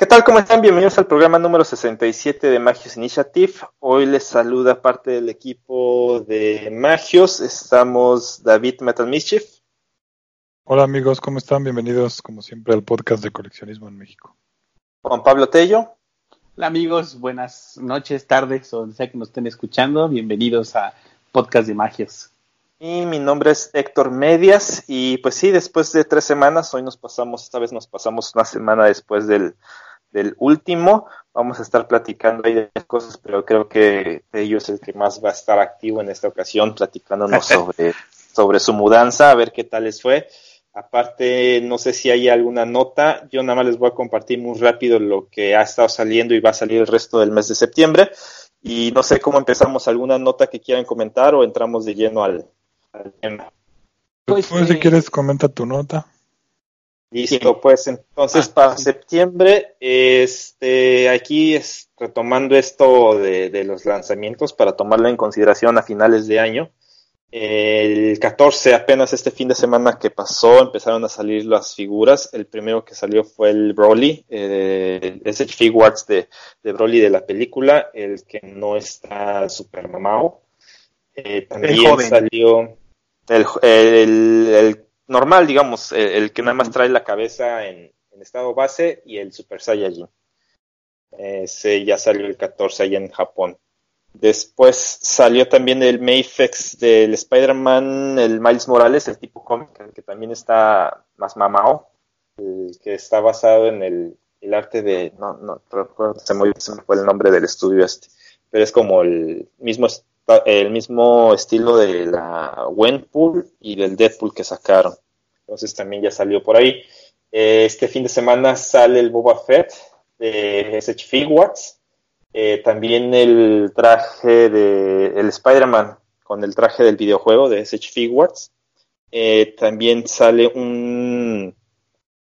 ¿Qué tal? ¿Cómo están? Bienvenidos al programa número 67 de Magios Initiative. Hoy les saluda parte del equipo de Magios. Estamos David Metal Mischief. Hola amigos, ¿cómo están? Bienvenidos como siempre al podcast de coleccionismo en México. Juan Pablo Tello. Hola amigos, buenas noches, tardes, o donde sea que nos estén escuchando. Bienvenidos a Podcast de Magios. Y mi nombre es Héctor Medias y pues sí, después de tres semanas, hoy nos pasamos, esta vez nos pasamos una semana después del, del último. Vamos a estar platicando ahí de cosas, pero creo que ellos es el que más va a estar activo en esta ocasión, platicándonos sobre, sobre su mudanza, a ver qué tal les fue. Aparte, no sé si hay alguna nota. Yo nada más les voy a compartir muy rápido lo que ha estado saliendo y va a salir el resto del mes de septiembre. Y no sé cómo empezamos, alguna nota que quieran comentar o entramos de lleno al, al tema. Pues, pues si eh, quieres, comenta tu nota. Listo, pues entonces ah, para sí. septiembre, este, aquí es retomando esto de, de, los lanzamientos para tomarlo en consideración a finales de año. El 14, apenas este fin de semana que pasó, empezaron a salir las figuras. El primero que salió fue el Broly, eh, es el Figuarts de, de Broly de la película, el que no está super mamado. Eh, también salió el, el, el normal, digamos, el, el, que nada más trae la cabeza en, en estado base y el Super Saiyajin. Ese ya salió el 14 allá en Japón. Después salió también el Mayfex del Spider-Man, el Miles Morales, el tipo cómic, que también está más mamao, el que está basado en el, el arte de, no, no recuerdo, se me, se me fue el nombre del estudio este, pero es como el mismo el mismo estilo de la Wenpool y del Deadpool que sacaron. Entonces también ya salió por ahí. Este fin de semana sale el Boba Fett de SH Figuarts. Eh, también el traje de el Spider-Man con el traje del videojuego de SH Figuarts. Eh, también sale un,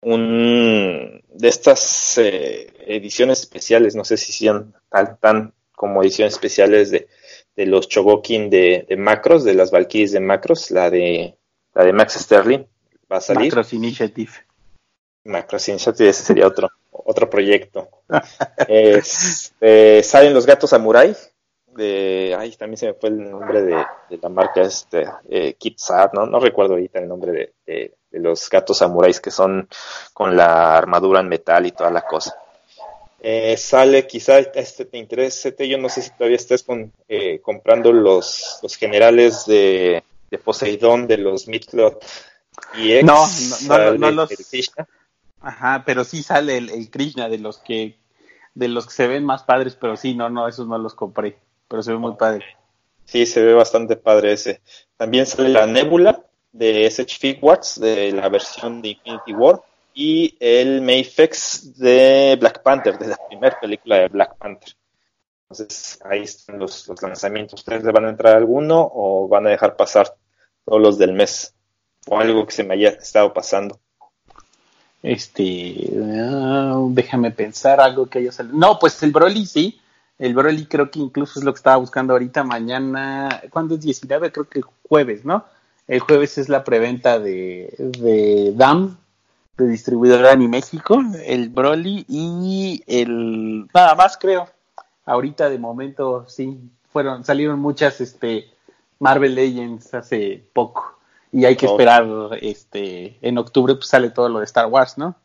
un de estas eh, ediciones especiales, no sé si sean tan, tan como ediciones especiales de, de los Chogokin de, de, Macros, de las Valkyries de Macros, la de la de Max Sterling va a salir. Macros Initiative. Macros Initiative, ese sería otro, otro proyecto. este, salen los gatos Samurai, de, ay, también se me fue el nombre de, de la marca, este, eh, Kitsat, ¿no? No recuerdo ahorita el nombre de, de, de los gatos samuráis que son con la armadura en metal y toda la cosa. Eh, sale, quizá este te interese, yo no sé si todavía estás con, eh, comprando los, los generales de, de Poseidón de los Midcloth y no, no, no, no los... Ajá, pero sí sale el, el, Krishna de los que de los que se ven más padres, pero sí, no, no, esos no los compré, pero se ve muy padre. Sí, se ve bastante padre ese. También sale la Nebula de SH Figuarts, de la versión de Infinity War y el Mayfex de Black Panther, de la primera película de Black Panther. Entonces ahí están los, los, lanzamientos. ¿Ustedes le van a entrar alguno o van a dejar pasar todos los del mes? O algo que se me haya estado pasando. Este, uh, déjame pensar algo que haya salido. No, pues el Broly sí. El Broly creo que incluso es lo que estaba buscando ahorita. Mañana, ¿cuándo es 19? Creo que el jueves, ¿no? El jueves es la preventa de, de DAM, de distribuidora en México, el Broly y el nada más creo. Ahorita de momento sí fueron salieron muchas este Marvel Legends hace poco y hay que esperar este en octubre pues sale todo lo de Star Wars, ¿no?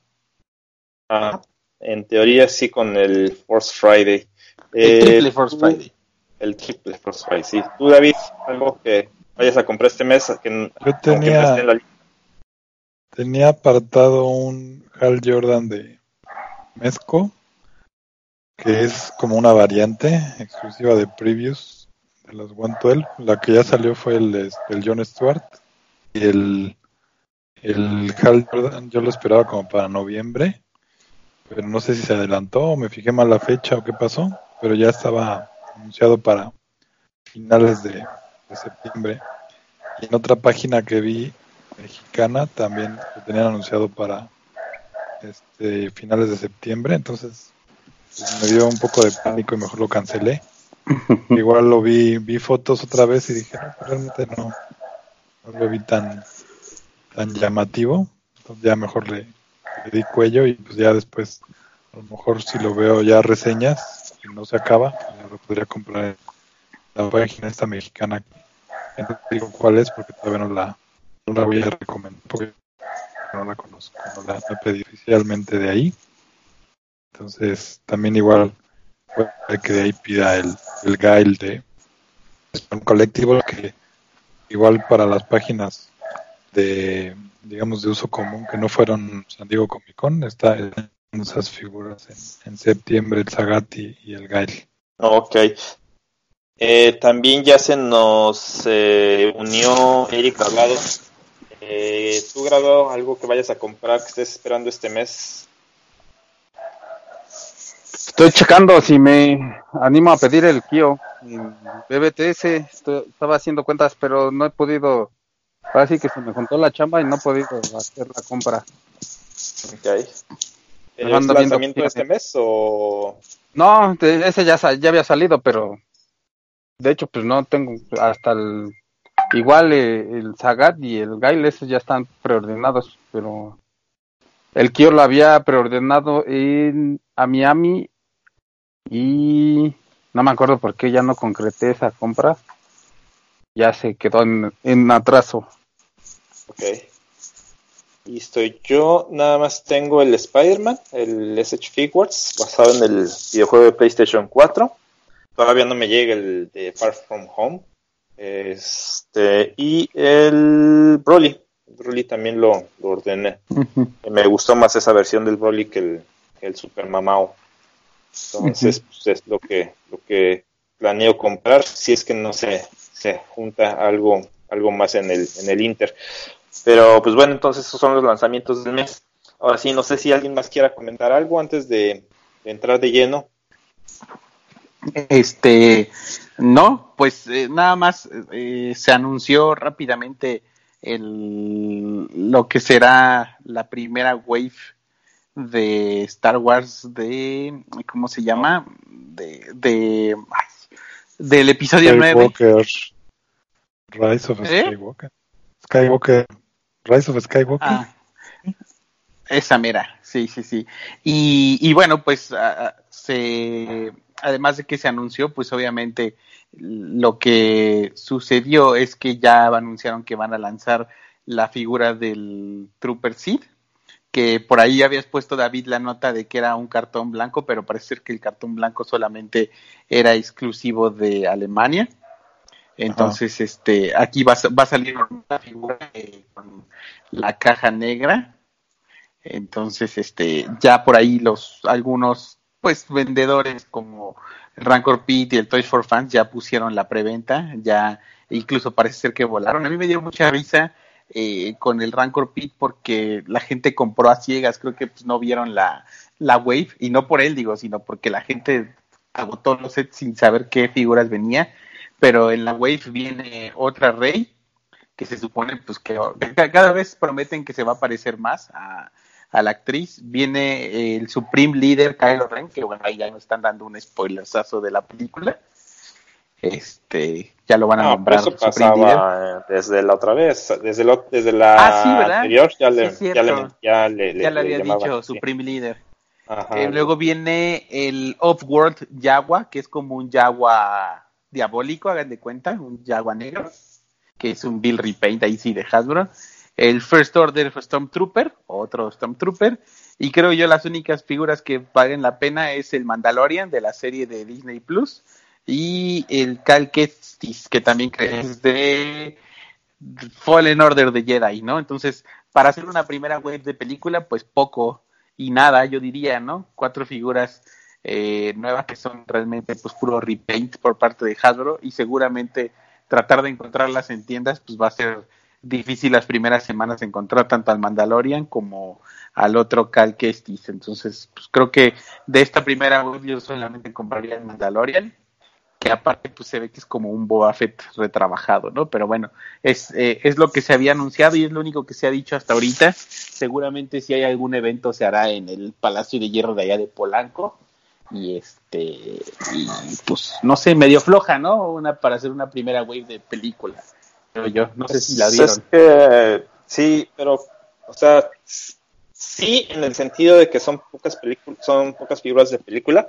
Ah, en teoría sí con el Force Friday. El eh, triple Force Friday. El triple Force Friday, sí. Tú David, algo que vayas a comprar este mes que, Yo tenía... que en la tenía apartado un Hal Jordan de Mezco, que es como una variante exclusiva de previews de los 112. La que ya salió fue el, el John Stewart. el, el Hal Jordan yo lo esperaba como para noviembre, pero no sé si se adelantó o me fijé mal la fecha o qué pasó, pero ya estaba anunciado para finales de, de septiembre. Y en otra página que vi mexicana también lo tenían anunciado para este, finales de septiembre, entonces pues, me dio un poco de pánico y mejor lo cancelé. Igual lo vi, vi fotos otra vez y dije, no, pues, realmente no, no lo vi tan, tan llamativo, entonces ya mejor le, le di cuello y pues ya después, a lo mejor si lo veo ya reseñas y no se acaba, ya lo podría comprar en la página esta mexicana, no digo cuál es porque todavía no la, no la voy a recomendar porque no la conozco, no la, oficialmente de ahí. Entonces, también igual puede que de ahí pida el, el de un colectivo que igual para las páginas de digamos de uso común que no fueron San Diego Comic Con está esas figuras en, septiembre el Zagati y el Gail. Ok. Eh, también ya se nos eh, unió Eric Grabado. Eh, ¿Tú, Grabado, algo que vayas a comprar que estés esperando este mes? Estoy checando si me animo a pedir el Kio. BBTS, estoy- estaba haciendo cuentas, pero no he podido. Ahora sí que se me juntó la chamba y no he podido hacer la compra. Ok. ¿Es Ando viendo lanzamiento este mes o...? No, ese ya, ya había salido, pero de hecho, pues no tengo hasta el. Igual eh, el Sagat y el Gail, esos ya están preordenados, pero el Kio lo había preordenado en a Miami y no me acuerdo por qué ya no concreté esa compra. Ya se quedó en, en atraso. Ok. Listo. Yo nada más tengo el Spider-Man, el SH Figures, basado en el videojuego de PlayStation 4. Todavía no me llega el de Far From Home. Este, y el Broly. Broly también lo, lo ordené. Me gustó más esa versión del Broly que el, que el Super Mamao. Entonces, pues, es lo que, lo que planeo comprar si es que no se, se junta algo, algo más en el, en el Inter. Pero pues bueno, entonces esos son los lanzamientos del mes. Ahora sí, no sé si alguien más quiera comentar algo antes de, de entrar de lleno. Este, no, pues eh, nada más eh, se anunció rápidamente el, lo que será la primera wave de Star Wars de, ¿cómo se llama? De, de, ay, del episodio 9. Skywalker. Rise of ¿Eh? Skywalker. Skywalker. Rise of Skywalker. Ah, esa mera, sí, sí, sí. Y, y bueno, pues se, además de que se anunció, pues obviamente lo que sucedió es que ya anunciaron que van a lanzar la figura del Trooper Seed, que por ahí habías puesto David la nota de que era un cartón blanco, pero parece ser que el cartón blanco solamente era exclusivo de Alemania. Entonces, este, aquí va, a- va a salir una figura eh, con la caja negra. Entonces, este, ya por ahí los algunos, pues, vendedores como el Rancor Pit y el Toys for Fans ya pusieron la preventa, ya incluso parece ser que volaron. A mí me dio mucha risa eh, con el Rancor Pit porque la gente compró a ciegas, creo que pues, no vieron la, la wave, y no por él, digo, sino porque la gente agotó los sets sin saber qué figuras venía, pero en la wave viene otra Rey, que se supone pues que cada vez prometen que se va a parecer más a, a la actriz. Viene el Supreme Leader Kylo Ren, que bueno, ahí ya nos están dando un spoilersazo de la película. Este, ya lo van a No, pero nombrar eso Supreme Leader. pasaba desde la otra vez, desde, lo- desde la Ah, anterior ya le, Sí, ya le, ya le, Ya le- le había llamaban dicho. Supreme Leader. Ajá. Eh, luego viene el Off-World Jaguar, que es como un Jaguar diabólico, hagan de cuenta, un Jaguar negro, que es un Bill Repaint ahí sí de Hasbro. El First Order Stormtrooper, otro Stormtrooper. Y creo yo las únicas figuras que valen la pena es el Mandalorian de la serie de Disney Plus y el Cal Kestis, que también es de Fallen Order de Jedi, ¿no? Entonces, para hacer una primera wave de película, pues poco y nada, yo diría, ¿no? Cuatro figuras eh, nuevas que son realmente pues puro repaint por parte de Hasbro y seguramente tratar de encontrarlas en tiendas pues va a ser difícil las primeras semanas encontrar tanto al Mandalorian como al otro Cal Kestis. Entonces, pues creo que de esta primera web yo solamente compraría el Mandalorian, que aparte pues se ve que es como un Boba Fett retrabajado, ¿no? Pero bueno, es, eh, es lo que se había anunciado y es lo único que se ha dicho hasta ahorita. Seguramente si hay algún evento se hará en el Palacio de Hierro de allá de Polanco y este y pues no sé medio floja no una para hacer una primera wave de película yo no sé si la vieron que, sí pero o sea sí en el sentido de que son pocas películas son pocas figuras de película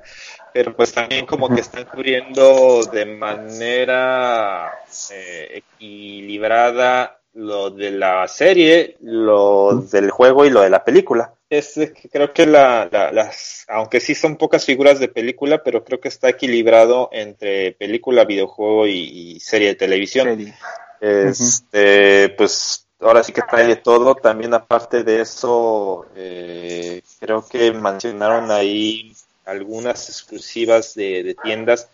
pero pues también como que están cubriendo de manera eh, equilibrada lo de la serie, lo del juego y lo de la película. Es que creo que la, las, aunque sí son pocas figuras de película, pero creo que está equilibrado entre película, videojuego y, serie de televisión. Este, pues ahora sí que trae de todo. También aparte de eso, eh, creo que mencionaron ahí algunas exclusivas de, de tiendas,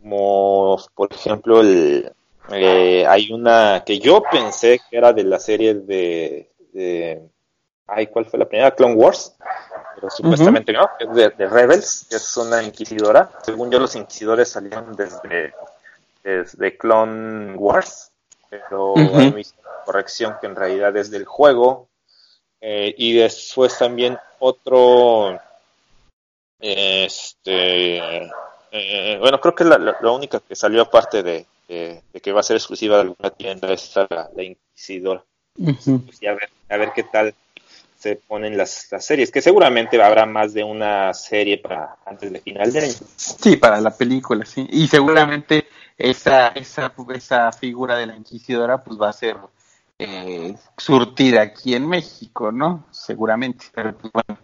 como por ejemplo el, eh, hay una que yo pensé que era de la serie de, ay, ¿cuál fue la primera? Clone Wars, pero supuestamente no, es de, Rebels, que es una inquisidora. Según yo, los inquisidores salieron desde, desde Clone Wars, pero hay una corrección que en realidad es del juego. Eh, y después también otro, este, eh, bueno, creo que la, la única que salió aparte de, de, que va a ser exclusiva de alguna tienda esta la, la Inquisidora. Pues, y a ver, a ver qué tal se ponen las, las, series, que seguramente habrá más de una serie para antes de final de año. Sí, para la película, sí. Y seguramente esa, esa, esa figura de la Inquisidora pues va a ser eh, surtida aquí en México, ¿no? Seguramente. Pero pues, bueno,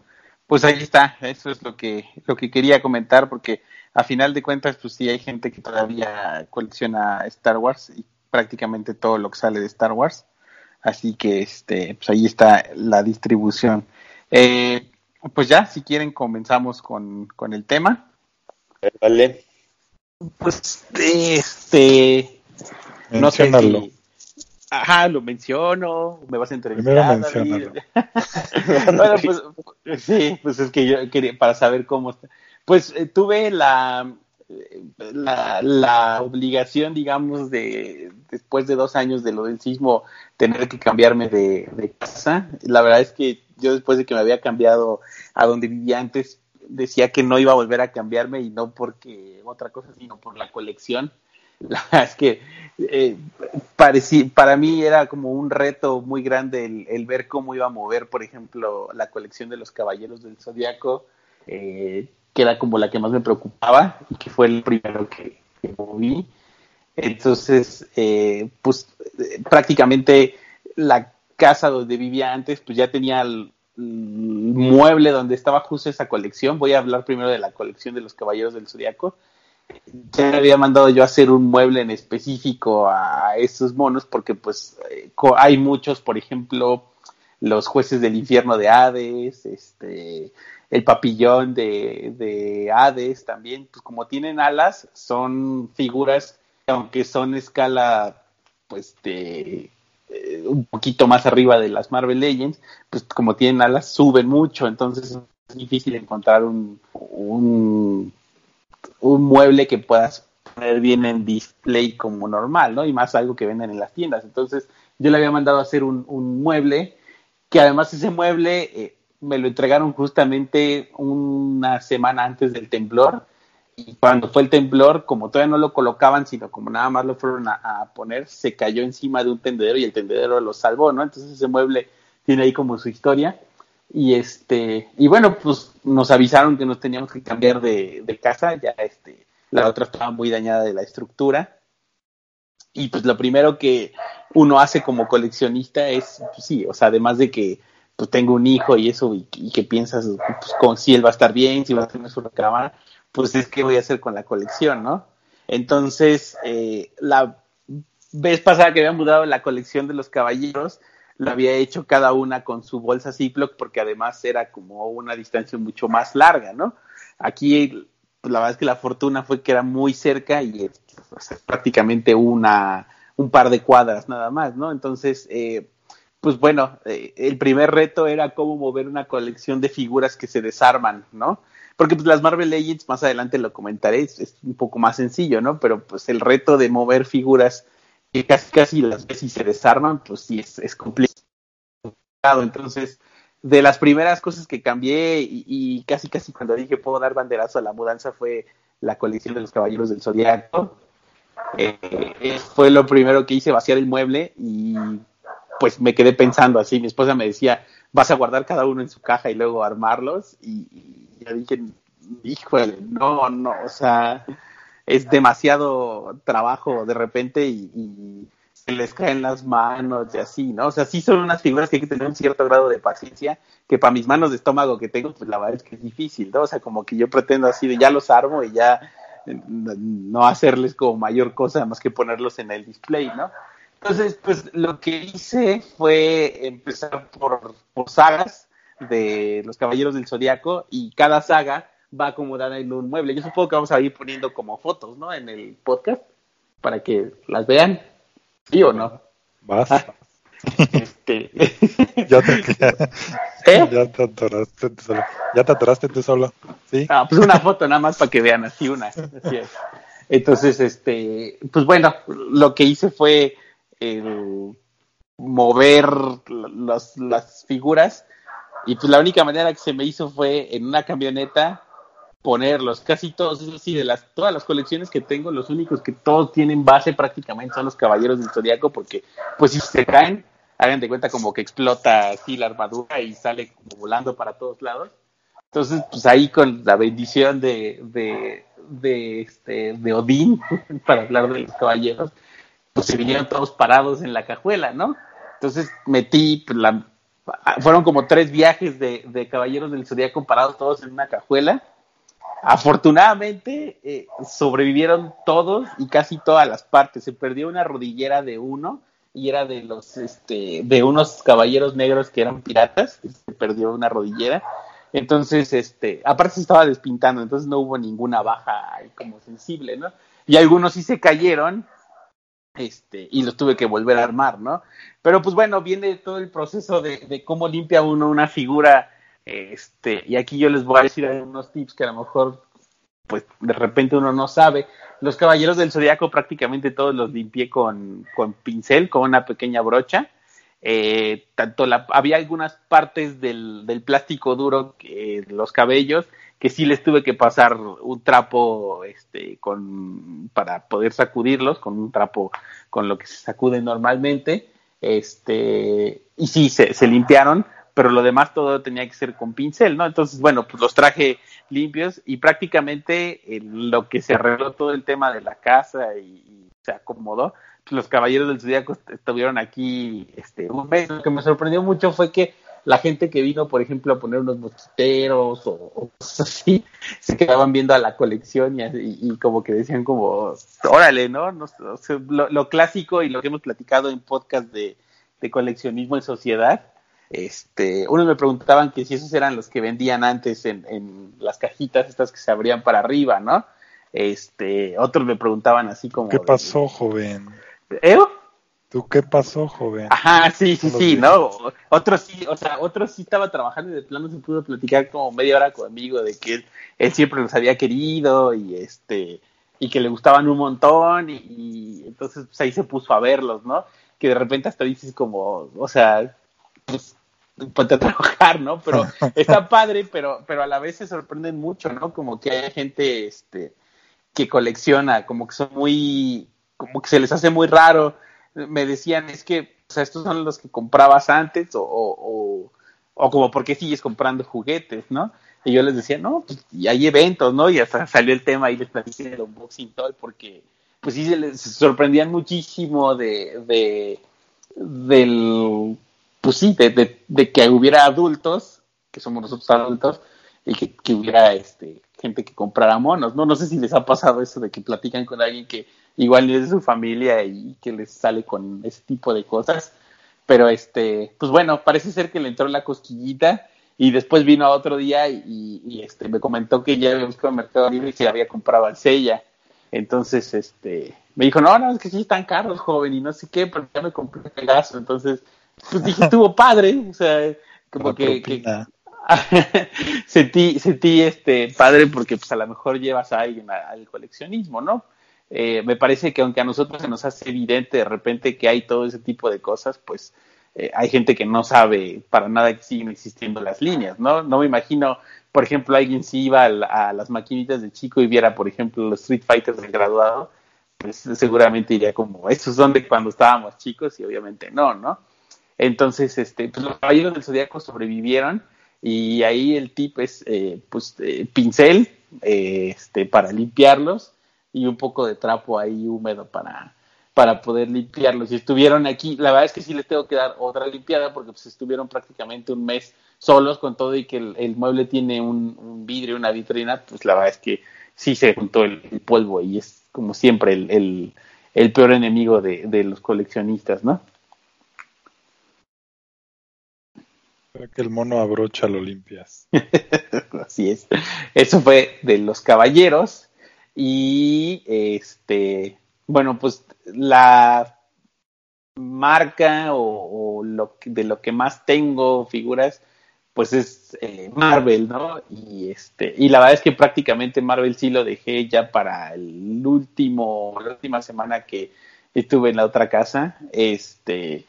pues ahí está, eso es lo que, lo que quería comentar, porque a final de cuentas, pues sí hay gente que todavía colecciona Star Wars y prácticamente todo lo que sale de Star Wars. Así que este, pues ahí está la distribución. Eh, pues ya, si quieren, comenzamos con, con el tema. Vale. Pues este. No sé si. Ajá, lo menciono, me vas a entrevistar. Primero bueno, pues sí, pues es que yo quería, para saber cómo está. Pues eh, tuve la, la, la, obligación, digamos, de después de dos años de lo del sismo, tener que cambiarme de, de, casa. La verdad es que yo después de que me había cambiado a donde vivía antes, decía que no iba a volver a cambiarme y no porque otra cosa, sino por la colección. La verdad es que eh, para mí era como un reto muy grande el, ver cómo iba a mover, por ejemplo, la colección de los Caballeros del Zodiaco. Eh, que era como la que más me preocupaba y que fue el primero que, moví. Entonces, eh, pues prácticamente la casa donde vivía antes, pues ya tenía mueble donde estaba justo esa colección. Voy a hablar primero de la colección de los Caballeros del Zodiaco. Ya me había mandado yo a hacer un mueble en específico a esos monos porque pues eh, hay muchos, por ejemplo, los jueces del infierno de Hades, este, el papillón de, de Hades también, pues como tienen alas, son figuras aunque son escala pues de eh, un poquito más arriba de las Marvel Legends, pues como tienen alas suben mucho, entonces es difícil encontrar un, un, un mueble que puedas poner bien en display como normal, ¿no? Y más algo que venden en las tiendas. Entonces yo le había mandado a hacer un, un mueble, que además ese mueble eh, me lo entregaron justamente una semana antes del temblor. Y cuando fue el temblor, como todavía no lo colocaban, sino como nada más lo fueron a, poner, se cayó encima de un tendedero y el tendedero lo salvó, ¿no? Entonces ese mueble tiene ahí como su historia. Y este, y bueno, pues nos avisaron que nos teníamos que cambiar de, de casa, ya este, la otra estaba muy dañada de la estructura. Y pues lo primero que uno hace como coleccionista es, pues sí, o sea, además de que pues tengo un hijo y eso, y, que piensas pues, con, si él va a estar bien, si va a tener su recámara, pues es que voy a hacer con la colección, ¿no? Entonces, eh, la vez pasada que había mudado la colección de los caballeros, lo había hecho cada una con su bolsa Ziploc porque además era como una distancia mucho más larga, ¿no? Aquí pues, la verdad es que la fortuna fue que era muy cerca y prácticamente una un par de cuadras nada más, ¿no? Entonces, eh, pues bueno, eh, el primer reto era cómo mover una colección de figuras que se desarman, ¿no? Porque pues las Marvel Legends, más adelante lo comentaré, es, un poco más sencillo, ¿no? Pero pues el reto de mover figuras que casi casi las ves y se desarman, pues sí es, es complicado. Entonces, de las primeras cosas que cambié y, casi casi cuando dije puedo dar banderazo a la mudanza fue la colección de los Caballeros del Zodiaco. Eh, fue lo primero que hice, vaciar el mueble y pues me quedé pensando así. Mi esposa me decía, vas a guardar cada uno en su caja y luego armarlos. Y, y yo dije, híjole, no, no, o sea, es demasiado trabajo de repente y, se les caen las manos y así, ¿no? O sea, sí son unas figuras que hay que tener un cierto grado de paciencia, que para mis manos de estómago que tengo, pues la verdad es que es difícil, ¿no? O sea, como que yo pretendo así de ya los armo y ya no hacerles como mayor cosa más que ponerlos en el display, ¿no? Entonces, pues lo que hice fue empezar por, por sagas de los Caballeros del Zodiaco y cada saga va acomodada en un mueble. Yo supongo que vamos a ir poniendo como fotos, ¿no? En el podcast para que las vean. ¿Sí o no? Vas. Ah, este... ya, te, ¿Eh? ya te atoraste tú solo. Ya te atoraste tú solo. ¿Sí? Ah, pues una foto nada más para que vean así una. Así es. Entonces, este, pues bueno, lo que hice fue mover las, las figuras y pues la única manera que se me hizo fue en una camioneta ponerlos, casi todos, eso sí, de las, todas las colecciones que tengo, los únicos que todos tienen base prácticamente son los caballeros del zodiaco, porque pues si se caen, hagan de cuenta como que explota así la armadura y sale como volando para todos lados. Entonces, pues ahí con la bendición de, de, este, de Odín, para hablar de los caballeros, pues se vinieron todos parados en la cajuela, ¿no? Entonces metí, pues, la, fueron como tres viajes de, de caballeros del zodiaco parados todos en una cajuela Afortunadamente eh, sobrevivieron todos y casi todas las partes. Se perdió una rodillera de uno y era de los este de unos caballeros negros que eran piratas. Se perdió una rodillera. Entonces, este, aparte se estaba despintando, entonces no hubo ninguna baja como sensible, ¿no? Y algunos sí se cayeron, este, y los tuve que volver a armar, ¿no? Pero pues bueno, viene todo el proceso de, cómo limpia uno una figura este, y aquí yo les voy a decir unos tips que a lo mejor, pues de repente uno no sabe. Los caballeros del zodiaco prácticamente todos los limpié con, con pincel, con una pequeña brocha. Eh, tanto la, había algunas partes del, del plástico duro, que, los cabellos, que sí les tuve que pasar un trapo este, con, para poder sacudirlos, con un trapo con lo que se sacude normalmente. Este, y sí, se, se limpiaron, pero lo demás todo tenía que ser con pincel, ¿no? Entonces, bueno, pues los traje limpios y prácticamente lo que se arregló todo el tema de la casa y, se acomodó, pues los caballeros del zodiaco estuvieron aquí este un mes. Lo que me sorprendió mucho fue que la gente que vino, por ejemplo, a poner unos mosquiteros o, cosas así, se quedaban viendo a la colección y, como que decían como, órale, ¿no? lo, clásico y lo que hemos platicado en podcast de, de coleccionismo en sociedad, este, unos me preguntaban que si esos eran los que vendían antes en, en las cajitas estas que se abrían para arriba, ¿no? Este, otros me preguntaban así como ¿Qué pasó, joven? ¿Eh? ¿Tú qué pasó, joven? Ajá, sí, sí, sí, ¿no? Otro sí, o sea, otro sí estaba trabajando y de plano se pudo platicar como media hora conmigo de que él, él siempre los había querido y este, y que le gustaban un montón y, y entonces pues ahí se puso a verlos, ¿no? Que de repente hasta dices como, o sea, pues, ponte a trabajar, ¿no? Pero está padre, pero, pero a la vez se sorprenden mucho, ¿no? Como que hay gente este, que colecciona, como que son muy, como que se les hace muy raro. Me decían, es que, o sea, estos son los que comprabas antes, o, o, o, como, ¿por qué sigues comprando juguetes, no? Y yo les decía, no, pues, y hay eventos, ¿no? Y hasta salió el tema y les platiqué el unboxing todo, porque, pues sí, se les sorprendían muchísimo de, de, del pues sí, de, de, que hubiera adultos, que somos nosotros adultos, y que, hubiera este, gente que comprara monos, ¿no? No sé si les ha pasado eso de que platican con alguien que igual es de su familia y que les sale con ese tipo de cosas. Pero este, pues bueno, parece ser que le entró la cosquillita y después vino otro día y, este me comentó que ya había buscado en Mercado Libre y se había comprado al Sella. Entonces, este, me dijo, no, no, es que sí están caros, joven, y no sé qué, pero ya me compré el Pegaso. Entonces, pues dije, estuvo padre, o sea, como La que. sentí, sentí este padre porque pues a lo mejor llevas a alguien al coleccionismo, ¿no? Eh, me parece que aunque a nosotros se nos hace evidente de repente que hay todo ese tipo de cosas, pues eh, hay gente que no sabe para nada que siguen existiendo las líneas, ¿no? No me imagino, por ejemplo, alguien si iba a, la- a las maquinitas de chico y viera, por ejemplo, los Street Fighters del graduado, pues seguramente iría como, esos son de cuando estábamos chicos y obviamente no, ¿no? Entonces, este, pues los caballeros del zodiaco sobrevivieron y ahí el tip es, eh, pues, eh, pincel, eh, este, para limpiarlos y un poco de trapo ahí húmedo para, para poder limpiarlos. Y estuvieron aquí, la verdad es que sí les tengo que dar otra limpiada porque pues estuvieron prácticamente un mes solos con todo y que el, mueble tiene un, vidrio, una vitrina, pues la verdad es que sí se juntó el, polvo y es como siempre el, el, peor enemigo de los coleccionistas, ¿no? Creo que el mono abrocha lo limpias. Así es. Eso fue de los caballeros. Y este, bueno, pues la marca o, lo de lo que más tengo figuras, pues es eh, Marvel, ¿no? Y este, y la verdad es que prácticamente Marvel sí lo dejé ya para el último, la última semana que estuve en la otra casa. Este,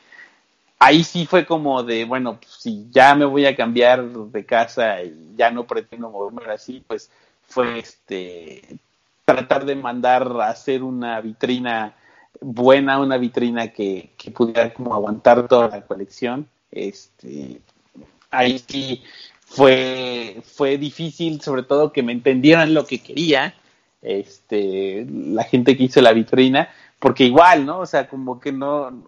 ahí sí fue como de, bueno, pues, si ya me voy a cambiar de casa y ya no pretendo moverme así, pues fue este tratar de mandar a hacer una vitrina buena, una vitrina que, que pudiera como aguantar toda la colección. Este, ahí sí fue, fue difícil, sobre todo que me entendieran lo que quería, este, la gente que hizo la vitrina, porque igual, ¿no? O sea, como que no,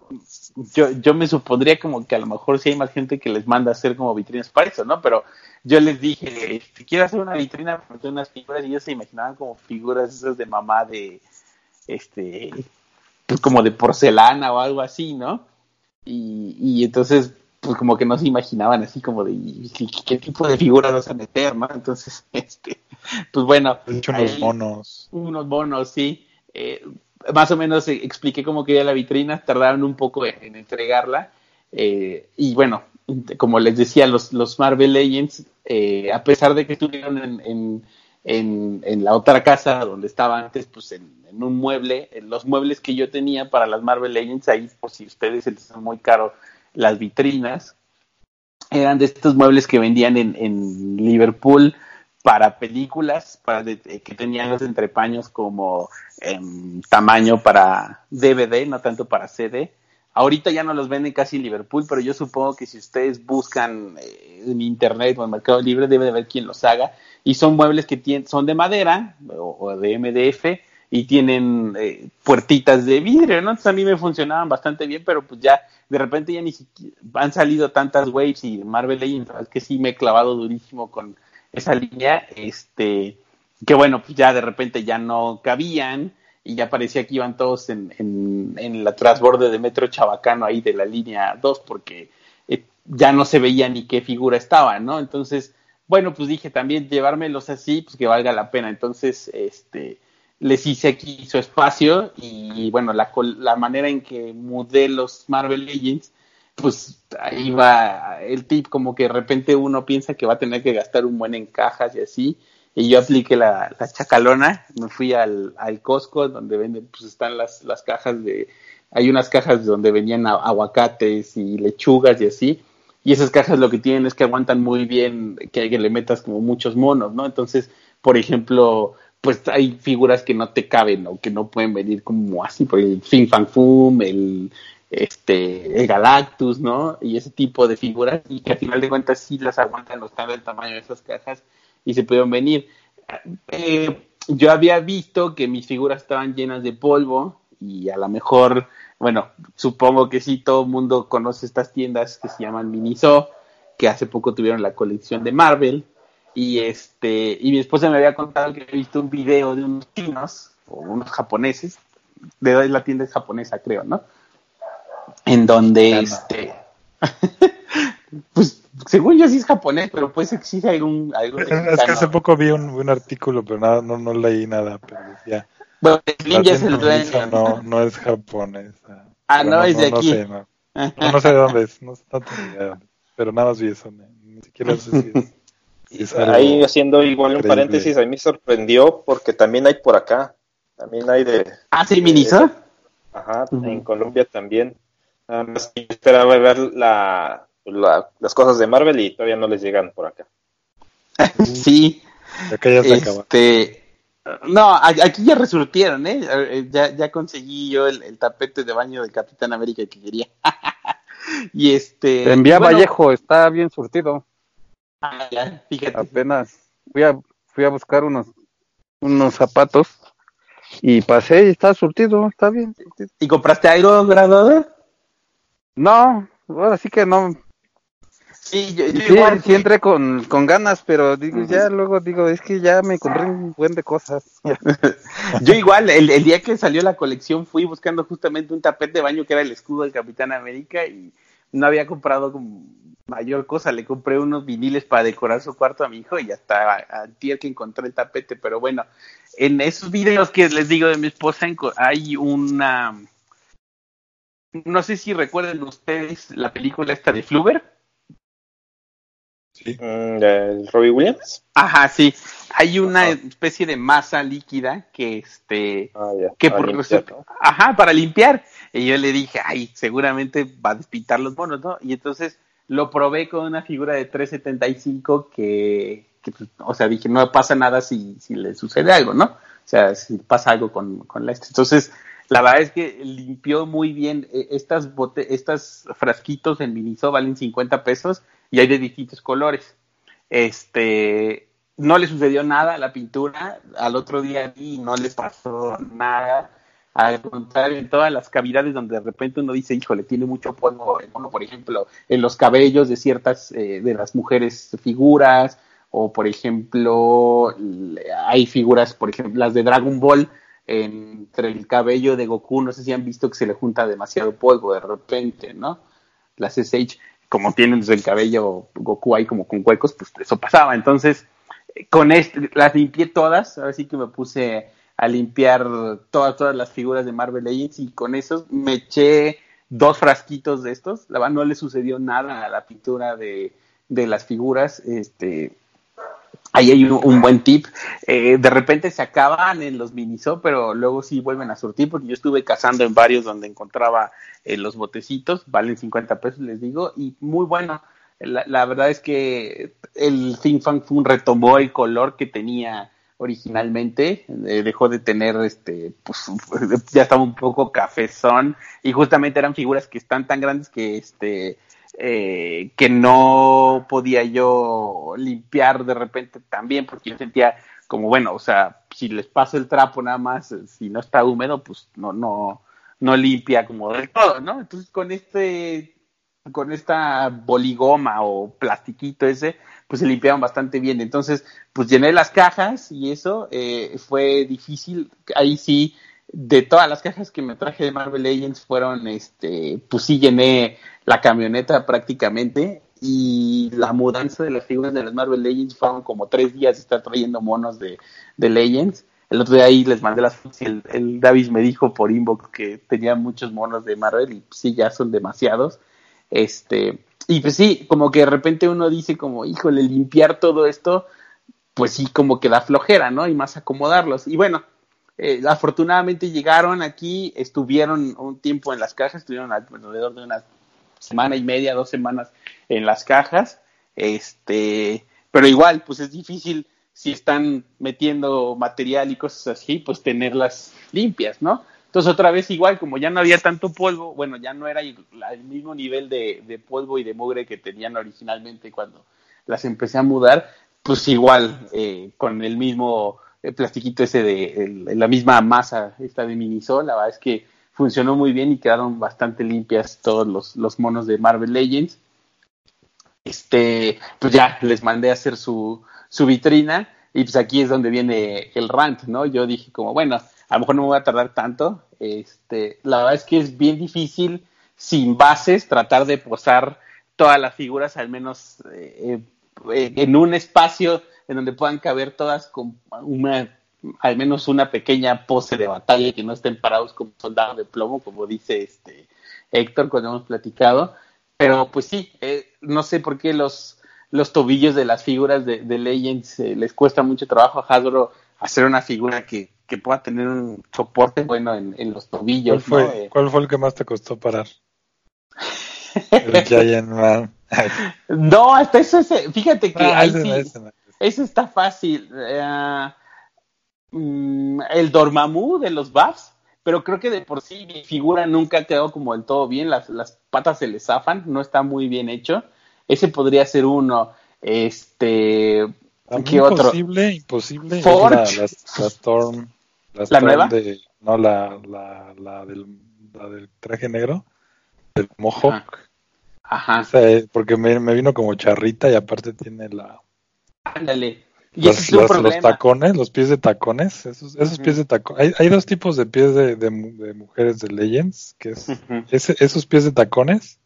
yo, yo me supondría como que a lo mejor sí hay más gente que les manda a hacer como vitrinas para eso, ¿no? Pero yo les dije, si quiero hacer una vitrina, meter unas figuras, y ellos se imaginaban como figuras esas de mamá de, este, pues como de porcelana o algo así, ¿no? Y, y entonces, pues como que no se imaginaban así como de, ¿y ¿qué, tipo de figuras vas a meter, no? Entonces, este, pues bueno. De hecho, unos monos. unos bonos, sí. Eh, más o menos expliqué cómo quería la vitrina, tardaron un poco en, en entregarla. eh, y bueno, como les decía, los, los Marvel Legends, eh, a pesar de que estuvieron en, en, en, en la otra casa donde estaba antes, pues en, un mueble, los muebles que yo tenía para las Marvel Legends, ahí por si ustedes se les muy caro las vitrinas, eran de estos muebles que vendían en, en Liverpool para películas, para de- eh, que tenían los entrepaños como em, tamaño para DVD, no tanto para CD. Ahorita ya no los venden casi en Liverpool, pero yo supongo que si ustedes buscan eh, en internet o en Mercado Libre, debe de haber quien los haga. Y son muebles que tienen, son de madera o, de MDF y tienen eh, puertitas de vidrio, ¿no? Entonces a mí me funcionaban bastante bien, pero pues ya de repente ya ni siquiera han salido tantas waves y Marvel Legends, que sí me he clavado durísimo con esa línea, este, que bueno, pues ya de repente ya no cabían y ya parecía que iban todos en, en, en la transborde de Metro Chabacano ahí de la línea 2 porque eh, ya no se veía ni qué figura estaba, ¿no? Entonces, bueno, pues dije también llevármelos así, pues que valga la pena. Entonces, este, les hice aquí su espacio y bueno, la, la manera en que mudé los Marvel Legends, pues ahí va el tip, como que de repente uno piensa que va a tener que gastar un buen en cajas y así, y yo apliqué la, la chacalona, me fui al, al Costco donde venden, pues están las, las cajas de, hay unas cajas donde venían aguacates y lechugas y así, y esas cajas lo que tienen es que aguantan muy bien que, que le metas como muchos monos, ¿no? Entonces, por ejemplo, pues hay figuras que no te caben o que no pueden venir como así, por el Fin Fan Fum, el este Galactus, ¿no? Y ese tipo de figuras y que al final de cuentas sí las aguantan, los están del tamaño de esas cajas y se pudieron venir. Eh, yo había visto que mis figuras estaban llenas de polvo y a lo mejor, bueno, supongo que sí, todo el mundo conoce estas tiendas que se llaman Miniso, que hace poco tuvieron la colección de Marvel y este y mi esposa me había contado que había visto un video de unos chinos o unos japoneses, de la tienda es japonesa creo, ¿no? En donde este pues según yo sí es japonés, pero pues exige algún algún Es que hace poco vi un, un artículo, pero nada, no, no leí nada, pero decía Bueno, es el dueño. No, no es japonesa. Ah, no, es de no aquí. sé, no. No, no sé de dónde es, no, tengo idea Pero nada más vi eso, ni, ni siquiera sé si es, si es algo- Ahí haciendo igual un paréntesis, a mí me sorprendió porque también hay por acá. También hay de. Ah, sí, Miniso. Ajá, en Colombia también. Nada más que yo esperaba ver la, la- las cosas de Marvel y todavía no les llegan por acá. Sí. Ya se. Este, no, aquí ya resurtieron, ¿eh? Eh, Ya, ya conseguí yo el, el tapete de baño del Capitán América que quería. y este. Te envía bueno, Vallejo, está bien surtido. ah, ya, fíjate. Apenas fui a, fui a buscar unos, unos zapatos y pasé y está surtido, está bien. surtido. ¿Y compraste algo graduado? No, ahora sí que no. Sí, yo, yo Sí, igual. sí entré con, con ganas, pero digo, ya luego digo, es que ya me compré un buen de cosas. Yo igual, el, el día que salió la colección fui buscando justamente un tapete de baño que era el escudo del Capitán América y no había comprado como mayor cosa. Le compré unos viniles para decorar su cuarto a mi hijo y hasta antier que encontré el tapete. Pero bueno, en esos videos que les digo de mi esposa hay una... No sé si recuerdan ustedes la película esta de Fluber. Sí. Mm, ¿El Robbie Williams? Ajá, sí. Hay una Ajá. especie de masa líquida que este Ah, ya. que por limpiar, resulta- ¿no? ajá, para limpiar. Y yo le dije, ay, seguramente va a despitar los monos, ¿no? Y entonces lo probé con una figura de 375 que, que pues, o sea, dije, no pasa nada si, si le sucede algo, ¿no? O sea, si pasa algo con, con la... Entonces, la verdad es que limpió muy bien. Eh, Estas, bote estas frasquitos en Miniso valen 50 pesos y hay de distintos colores. Este, no le sucedió nada a la pintura, al otro día vi y no le pasó nada. Al contrario, en todas las cavidades donde de repente uno dice, híjole, tiene mucho polvo, por ejemplo, en los cabellos de ciertas eh, de las mujeres figuras, o por ejemplo, hay figuras, por ejemplo, las de Dragon Ball, entre el cabello de Goku, no sé si han visto que se le junta demasiado polvo de repente, ¿no? Las SH, como tienen el cabello Goku ahí como con huecos, pues eso pasaba. Entonces, con este, las limpié todas, ahora sí que me puse a limpiar todas, todas las figuras de Marvel Legends y con esos me eché dos frasquitos de estos, la verdad no le sucedió nada a la pintura de, de las figuras, este, ahí hay un, buen tip, eh, de repente se acaban en los miniso, pero luego sí vuelven a surtir porque yo estuve cazando en varios donde encontraba eh, los botecitos, valen 50 pesos les digo, y muy bueno, la, la verdad es que el Think Fang Fun retomó el color que tenía originalmente, eh, dejó de tener este, pues ya estaba un poco cafezón y justamente eran figuras que están tan grandes que este eh, que no podía yo limpiar de repente también porque yo sentía como bueno, o sea, si les paso el trapo nada más, eh, si no está húmedo, pues no, no, no limpia como del todo, ¿no? Entonces con este, con esta boligoma o plastiquito ese, pues se limpiaban bastante bien. Entonces, pues llené las cajas y eso eh, fue difícil. Ahí sí, de todas las cajas que me traje de Marvel Legends fueron, este, pues sí llené la camioneta prácticamente y la mudanza de las figuras de las Marvel Legends fueron como tres días estar trayendo monos de, de Legends. El otro día ahí les mandé las fotos y el, Davis me dijo por inbox que tenía muchos monos de Marvel y sí, ya son demasiados. Este, y pues sí, como que de repente uno dice como, híjole, limpiar todo esto, pues sí, como que da flojera, ¿no? Y más acomodarlos. Y bueno, eh, afortunadamente llegaron aquí, estuvieron un tiempo en las cajas, estuvieron alrededor de una semana y media, dos semanas en las cajas, este, pero igual, pues es difícil si están metiendo material y cosas así, pues tenerlas limpias, ¿no? Entonces otra vez igual, como ya no había tanto polvo, bueno, ya no era el, mismo nivel de, de, polvo y de mugre que tenían originalmente cuando las empecé a mudar, pues igual, eh, con el mismo el plastiquito ese de la misma masa esta de Minisol, la verdad es que funcionó muy bien y quedaron bastante limpias todos los, los monos de Marvel Legends. Este, pues ya les mandé a hacer su, su vitrina y pues aquí es donde viene el rant, ¿no? Yo dije como, bueno, a lo mejor no me voy a tardar tanto. Este, la verdad es que es bien difícil sin bases tratar de posar todas las figuras al menos eh, en un espacio en donde puedan caber todas con una al menos una pequeña pose de batalla, que no estén parados como soldados de plomo, como dice este Héctor cuando hemos platicado. Pero pues sí, eh, no sé por qué los, los tobillos de las figuras de, de Legends eh, les cuesta mucho trabajo a Hasbro hacer una figura que, que pueda tener un soporte bueno en, en los tobillos. ¿Cuál fue, ¿no? Eh, ¿Cuál fue el que más te costó parar? el Giant Man. no, hasta eso, ese- fíjate que Ah, ahí ese sí, no, ese ese está fácil. Eh, mm, el Dormammu de los Buffs, pero creo que de por sí mi figura nunca quedó como del todo bien, las, las patas se le zafan, no está muy bien hecho. Ese podría ser uno. Este, ¿qué otro? Imposible, Forge. La, la, la Storm. La, ¿La Storm nueva? De, no, la, la, la, del, la del traje negro. Del Mohawk. Ajá, Esa es- porque me, me vino como charrita y aparte tiene la, ándale. Y los, ese es los- los tacones, los pies de tacones. Esos, esos pies de tacones. Hay, hay dos tipos de pies de, de, mu- de mujeres de Legends. Que es ese- esos pies de tacones.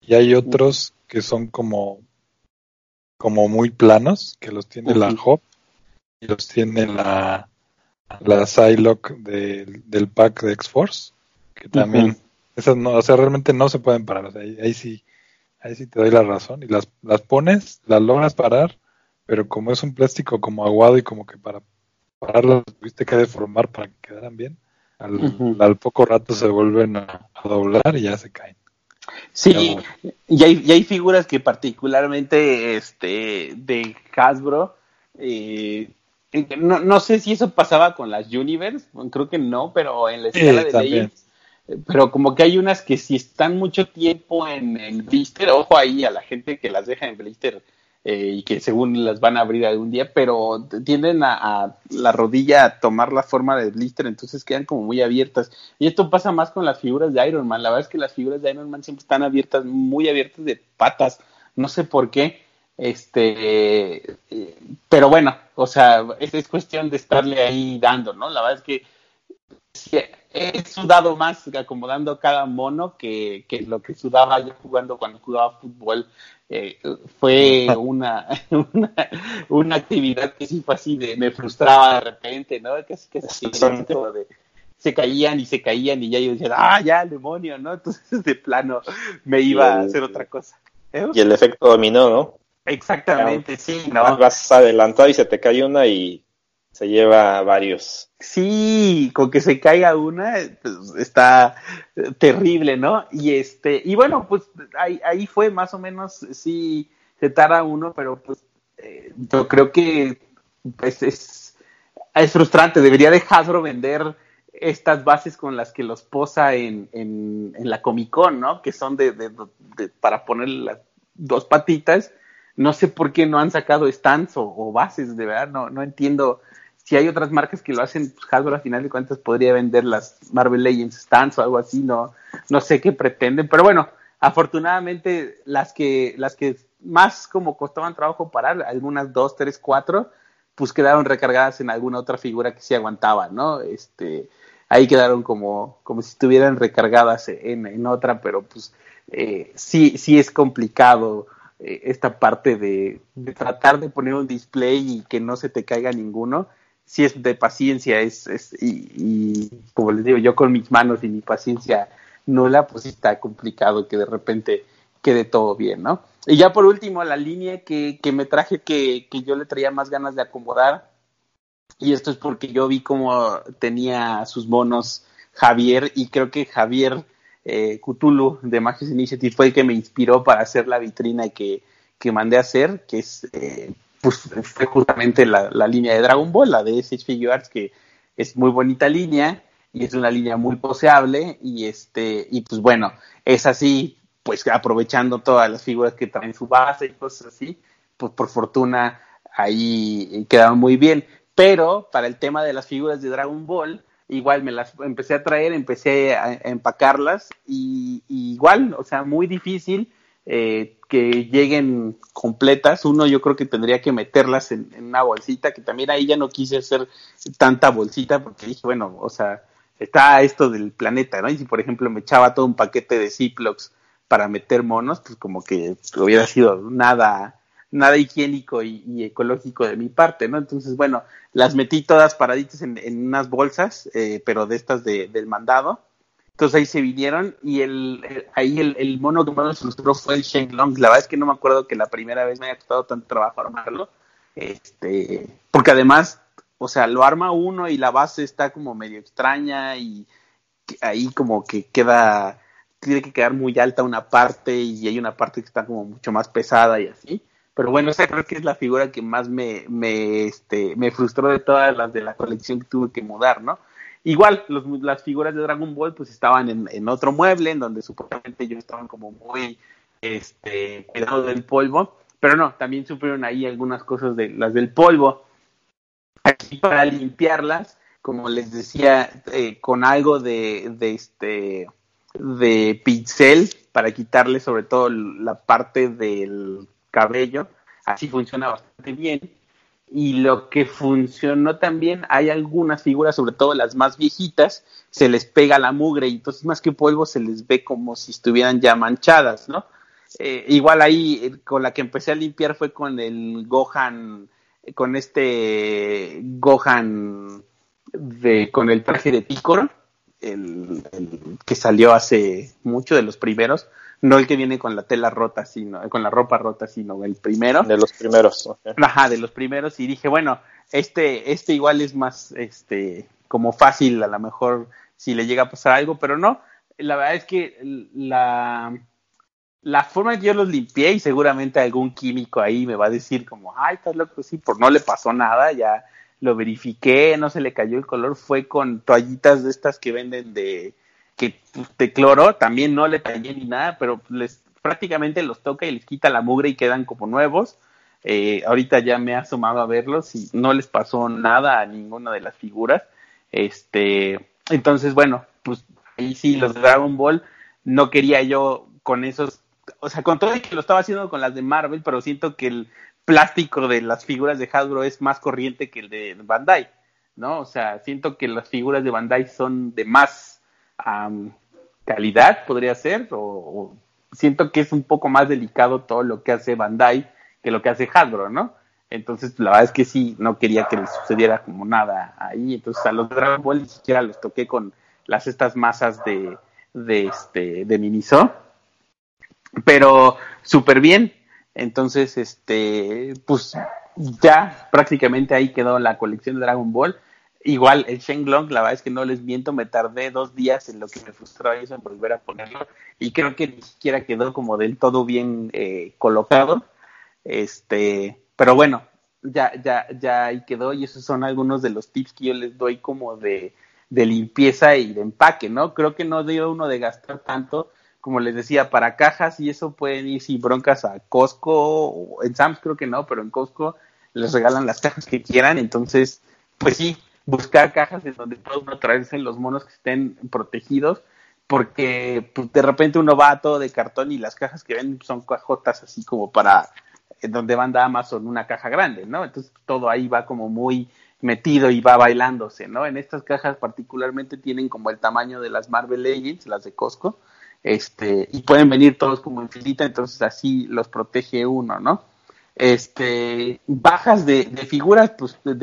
Y hay otros que son como, como muy planos, que los tiene la. Hop y los tiene la, la Psylocke del, del pack de X-Force, que también, esas no, o sea, realmente no se pueden parar, o sea, ahí, ahí sí, ahí sí te doy la razón, y las, las pones, las logras parar, pero como es un plástico como aguado y como que para pararlas tuviste que deformar para que quedaran bien, al, al poco rato se vuelven a, a doblar y ya se caen. Sí, y hay, y hay figuras que particularmente este de Hasbro, eh, no, no sé si eso pasaba con las Universe, creo que no, pero en la Sí, escala de. Legends, eh, pero como que hay unas que si están mucho tiempo en el blister, ojo ahí a la gente que las deja en blister eh, y que según las van a abrir algún día, pero tienden a, la rodilla a tomar la forma del blister, entonces quedan como muy abiertas. Y esto pasa más con las figuras de Iron Man. La verdad es que las figuras de Iron Man siempre están abiertas, muy abiertas de patas. No sé por qué. Este, eh, pero bueno, o sea, es, es cuestión de estarle ahí dando, ¿no? La verdad es que he sudado más acomodando cada mono que, que lo que sudaba yo jugando cuando jugaba fútbol. Eh, fue una, una, una actividad que sí fue así de, me frustraba de repente, ¿no? Casi como de- se caían y se caían y ya yo decía, ah, ya, demonio, ¿no? Entonces de plano me iba a hacer otra cosa. ¿Eh? Y el efecto dominó, ¿no? Exactamente, sí, ¿no? Vas- Vas a adelantar y se te cae una y se lleva varios. Sí, con que se caiga una, pues, está eh, terrible, ¿no? Y este, y bueno, pues ahí, ahí fue más o menos, sí, se tarda uno, pero pues eh, yo creo que pues, es, es frustrante, debería de Hasbro vender estas bases con las que los posa en, en, en la Comic Con, ¿no? Que son de- para poner las dos patitas. No sé por qué no han sacado stands o, o bases, de verdad, no, no entiendo si hay otras marcas que lo hacen, pues Hasbro a final de cuentas podría vender las Marvel Legends stands o algo así, no, no sé qué pretenden, pero bueno, afortunadamente las que, las que más como costaban trabajo parar, algunas dos, tres, cuatro, pues quedaron recargadas en alguna otra figura que sí aguantaba, ¿no? Este, ahí quedaron como, como si estuvieran recargadas en, en otra, pero pues eh, sí, sí es complicado eh, esta parte de, de tratar de poner un display y que no se te caiga ninguno si es de paciencia, es, es y, como les digo, yo con mis manos y mi paciencia nula, pues sí está complicado que de repente quede todo bien, ¿no? Y ya por último, la línea que, que me traje que, que yo le traía más ganas de acomodar, y esto es porque yo vi cómo tenía sus monos Javier, y creo que Javier eh, Cthulhu de Magic Initiative fue el que me inspiró para hacer la vitrina que, que mandé a hacer, que es eh, pues fue justamente la, la, línea de Dragon Ball, la de SH Figure Arts, que es muy bonita línea y es una línea muy poseable y este y pues bueno, es así, pues aprovechando todas las figuras que traen su base y cosas así, pues por fortuna ahí quedaron muy bien, pero para el tema de las figuras de Dragon Ball, igual me las empecé a traer, empecé a, a empacarlas y, y igual, o sea, muy difícil eh, que lleguen completas. Uno yo creo que tendría que meterlas en, en, una bolsita, que también ahí ya no quise hacer tanta bolsita porque dije, bueno, o sea, está esto del planeta, ¿no? Y si por ejemplo me echaba todo un paquete de Ziplocs para meter monos, pues como que hubiera sido nada, nada higiénico y, ecológico de mi parte, ¿no? Entonces, bueno, las metí todas paraditas en, unas bolsas, eh, pero de estas de, del mandado. Entonces ahí se vinieron y el, ahí el, mono que más me fue el Shenlong. La verdad es que no me acuerdo que la primera vez me haya costado tanto trabajo armarlo. Este, porque además, o sea, lo arma uno y la base está como medio extraña y ahí como que queda, tiene que quedar muy alta una parte y hay una parte que está como mucho más pesada y así. Pero bueno, esa creo que es la figura que más me, me, este, me frustró de todas las de la colección que tuve que mudar, ¿no? Igual, los, las figuras de Dragon Ball pues estaban en, en otro mueble, en donde supuestamente ellos estaban como muy este, cuidados del polvo, pero no, también sufrieron ahí algunas cosas de las del polvo. Aquí para limpiarlas, como les decía, eh, con algo de, de este de pincel para quitarle sobre todo la parte del cabello, así funciona bastante bien. Y lo que funcionó también, hay algunas figuras, sobre todo las más viejitas, se les pega la mugre y entonces más que polvo se les ve como si estuvieran ya manchadas, ¿no? Eh, igual ahí eh, con la que empecé a limpiar fue con el Gohan, con este Gohan de, con el traje de Picoro, el, que salió hace mucho de los primeros, no el que viene con la tela rota, sino con la ropa rota, sino el primero. De los primeros. Ajá, de los primeros y dije, bueno, este este igual es más este como fácil a lo mejor si le llega a pasar algo, pero no, la verdad es que la la forma en que yo los limpié y seguramente algún químico ahí me va a decir como, ay, estás loco, sí, por no le pasó nada, ya lo verifiqué, no se le cayó el color, fue con toallitas de estas que venden de, que, de cloro, también no le tallé ni nada, pero les prácticamente los toca y les quita la mugre y quedan como nuevos. Eh, ahorita ya me he asomado a verlos y no les pasó nada a ninguna de las figuras. Este, entonces, bueno, pues ahí sí, los Dragon Ball, no quería yo con esos o sea, con todo y que lo estaba haciendo con las de Marvel, pero siento que el plástico de las figuras de Hasbro es más corriente que el de Bandai, ¿no? O sea, siento que las figuras de Bandai son de más calidad, podría ser, o, siento que es un poco más delicado todo lo que hace Bandai que lo que hace Hasbro, ¿no? Entonces, la verdad es que sí, no quería que les sucediera como nada ahí. Entonces, a los Dragon Ball ni siquiera los toqué con las estas masas de, de este, de Miniso pero súper bien. Entonces, este, pues ya prácticamente ahí quedó la colección de Dragon Ball. Igual el Shenlong, la verdad es que no les miento, me tardé dos días en lo que me frustró eso en volver a ponerlo y creo que ni siquiera quedó como del todo bien eh, colocado. Este, pero bueno, ya, ya, ya ahí quedó y esos son algunos de los tips que yo les doy como de, de limpieza y de empaque, ¿no? Creo que no dio uno de gastar tanto como les decía, para cajas y eso pueden ir sin broncas a Costco, o en Sam's creo que no, pero en Costco les regalan las cajas que quieran, entonces, pues sí, buscar cajas en donde pueda uno traerse los monos que estén protegidos, porque pues, de repente uno va todo de cartón y las cajas que ven son cajotas así como para en donde van de Amazon una caja grande, ¿no? Entonces todo ahí va como muy metido y va bailándose, ¿no? En estas cajas particularmente tienen como el tamaño de las Marvel Legends, las de Costco, este, y pueden venir todos como en filita, entonces así los protege uno, ¿no? Este, bajas de, de figuras, pues, de,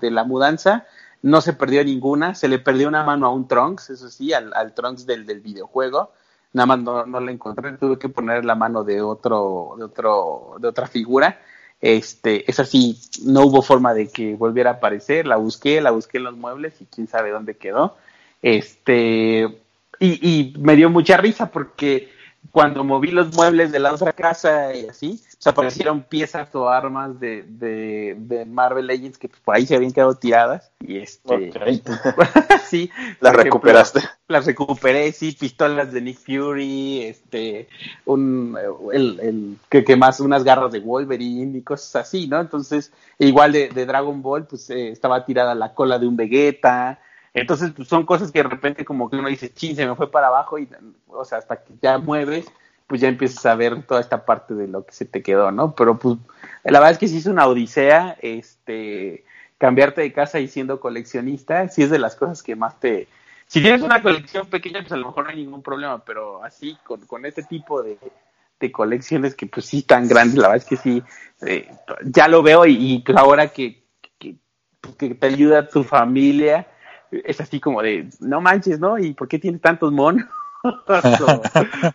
de, la mudanza, no se perdió ninguna, se le perdió una mano a un Trunks, eso sí, al, al Trunks del, del videojuego, nada más no, no la encontré, tuve que poner la mano de otro, de otro, de otra figura, este, es así, no hubo forma de que volviera a aparecer, la busqué, la busqué en los muebles y quién sabe dónde quedó, este, y, y me dio mucha risa porque cuando moví los muebles de la otra casa y así, se aparecieron piezas o armas de, de, de Marvel Legends que pues, por ahí se habían quedado tiradas. Y este. sí. Las recuperaste. las recuperé, sí, pistolas de Nick Fury, este, un, el, el, que, que más, unas garras de Wolverine y cosas así, ¿no? Entonces, igual de, de Dragon Ball, pues eh, estaba tirada la cola de un Vegeta, entonces, pues, son cosas que de repente como que uno dice, ching, se me fue para abajo y, o sea, hasta que ya mueves, pues ya empiezas a ver toda esta parte de lo que se te quedó, ¿no? Pero pues la verdad es que sí es una odisea, este, cambiarte de casa y siendo coleccionista, sí es de las cosas que más te... Si tienes una colección pequeña, pues a lo mejor no hay ningún problema, pero así, con, con este tipo de, de colecciones que pues sí tan grandes, la verdad es que sí, eh, ya lo veo y, pues ahora que, que, te ayuda tu familia, es así como de, no manches, ¿no? ¿Y por qué tienes tantos monos?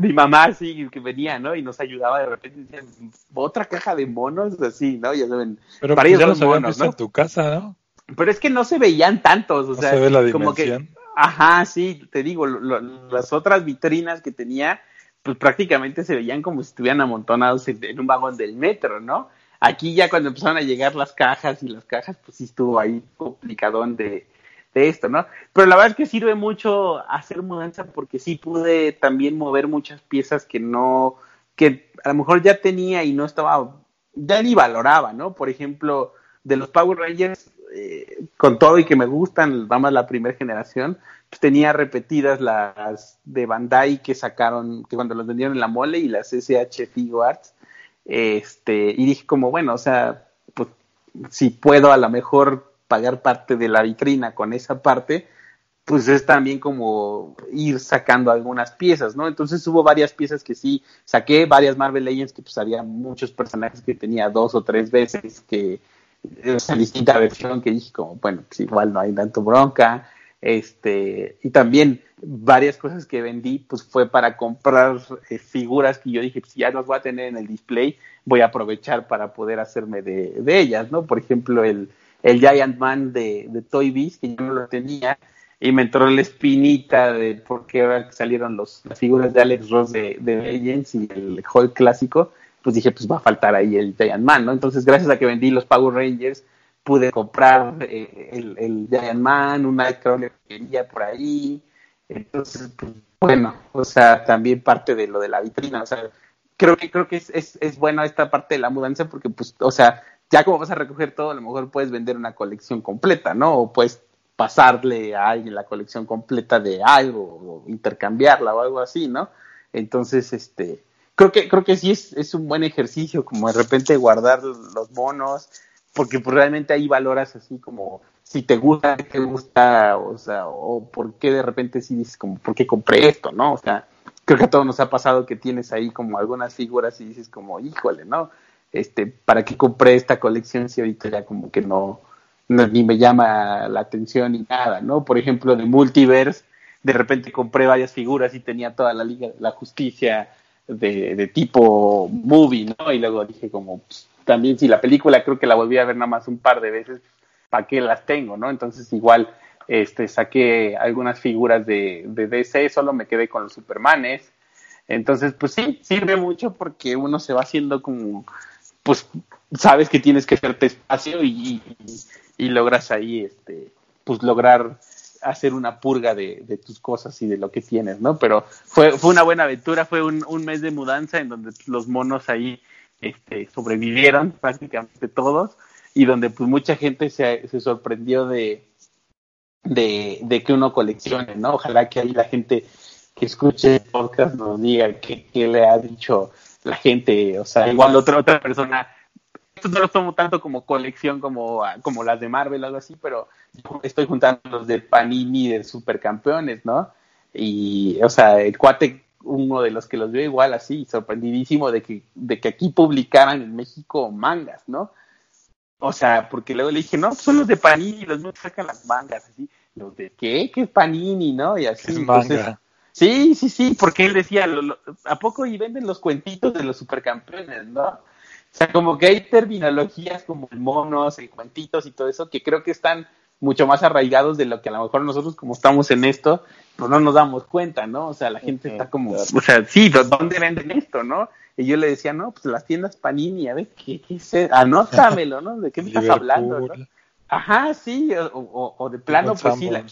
mi mamá sí que venía, ¿no? Y nos ayudaba de repente decían, otra caja de monos, así, ¿no? Ya saben, Pero para pues ya los monos, ¿no? en tu casa, ¿no? Pero es que no se veían tantos, o sea, se ve la como que, ajá, sí, te digo, las otras vitrinas que tenía, pues prácticamente se veían como si estuvieran amontonados en, un vagón del metro, ¿no? Aquí ya cuando empezaron a llegar las cajas y las cajas, pues sí estuvo ahí complicadón de, de esto, ¿no? Pero la verdad es que sirve mucho hacer mudanza porque sí pude también mover muchas piezas que no, que a lo mejor ya tenía y no estaba, ya ni valoraba, ¿no? Por ejemplo, de los Power Rangers, eh, con todo y que me gustan, vamos, la primera generación, pues tenía repetidas las de Bandai que sacaron, que cuando los vendieron en la mole y las SH Figo Arts, este, y dije como, bueno, o sea, pues si puedo a lo mejor pagar parte de la vitrina con esa parte, pues es también como ir sacando algunas piezas, ¿no? Entonces hubo varias piezas que sí saqué, varias Marvel Legends que pues había muchos personajes que tenía dos o tres veces, que esa distinta versión que dije como, bueno, pues igual no hay tanto bronca, este, y también varias cosas que vendí, pues fue para comprar eh, figuras que yo dije, pues ya las voy a tener en el display, voy a aprovechar para poder hacerme de, de ellas, ¿no? Por ejemplo, el, el Giant Man de, de Toy Biz, que yo no lo tenía, y me entró la espinita de por qué salieron los, las figuras de Alex Ross de, de Legends y el Hulk clásico, pues dije, pues va a faltar ahí el Giant Man, ¿no? Entonces, gracias a que vendí los Power Rangers, pude comprar eh, el, el, Giant Man, un Nightcrawler que quería por ahí. Entonces, pues, bueno, o sea, también parte de lo de la vitrina, o sea, creo que creo que es, es, es bueno esta parte de la mudanza porque, pues, o sea, ya como vas a recoger todo, a lo mejor puedes vender una colección completa, ¿no? O puedes pasarle a alguien la colección completa de algo, o intercambiarla o algo así, ¿no? Entonces, este, creo que, creo que sí es, es un buen ejercicio, como de repente guardar los monos, porque pues, realmente ahí valoras así como si te gusta, te gusta, o sea, o por qué de repente sí dices como, ¿por qué compré esto, no? O sea, creo que a todos nos ha pasado que tienes ahí como algunas figuras y dices como, híjole, ¿no? Este, ¿para qué compré esta colección si ahorita ya como que no, ni me llama la atención ni nada, ¿no? Por ejemplo, de Multiverse, de repente compré varias figuras y tenía toda la Liga de la Justicia de, de tipo movie, ¿no? Y luego dije como, pues, también si la película creo que la volví a ver nada más un par de veces, ¿para qué las tengo, no? Entonces igual este saqué algunas figuras de, de DC, solo me quedé con los Supermanes. Entonces, pues sí, sirve mucho porque uno se va haciendo como pues sabes que tienes que hacerte espacio y, logras ahí, este, pues lograr hacer una purga de, tus cosas y de lo que tienes, ¿no? Pero fue, fue una buena aventura, fue un, mes de mudanza en donde los monos ahí este, sobrevivieron prácticamente todos y donde pues mucha gente se, sorprendió de, de, de, que uno coleccione, ¿no? Ojalá que ahí la gente que escuche el podcast nos diga qué, qué le ha dicho la gente, o sea, igual otra, otra persona, esto no lo tomo tanto como colección como, como las de Marvel o algo así, pero estoy juntando los de Panini de Supercampeones, ¿no? Y, o sea, el cuate, uno de los que los veo igual así, sorprendidísimo de que, de que aquí publicaran en México mangas, ¿no? O sea, porque luego le dije, no, son los de Panini, los míos sacan las mangas, así, los de qué, qué es Panini, ¿no? Y así, entonces, Sí, sí, sí, porque él decía, ¿a poco y venden los cuentitos de los supercampeones, no? O sea, como que hay terminologías como monos, y cuentitos y todo eso que creo que están mucho más arraigados de lo que a lo mejor nosotros como estamos en esto, pues no nos damos cuenta, ¿no? O sea, la gente está como, o sea, sí, ¿dónde venden esto, no? Y yo le decía, no, pues las tiendas Panini, a ver, ¿qué, qué es? Anótamelo, ¿no? ¿De qué me estás hablando? ¿no? Ajá, sí, o, o, de plano, pues sí, la,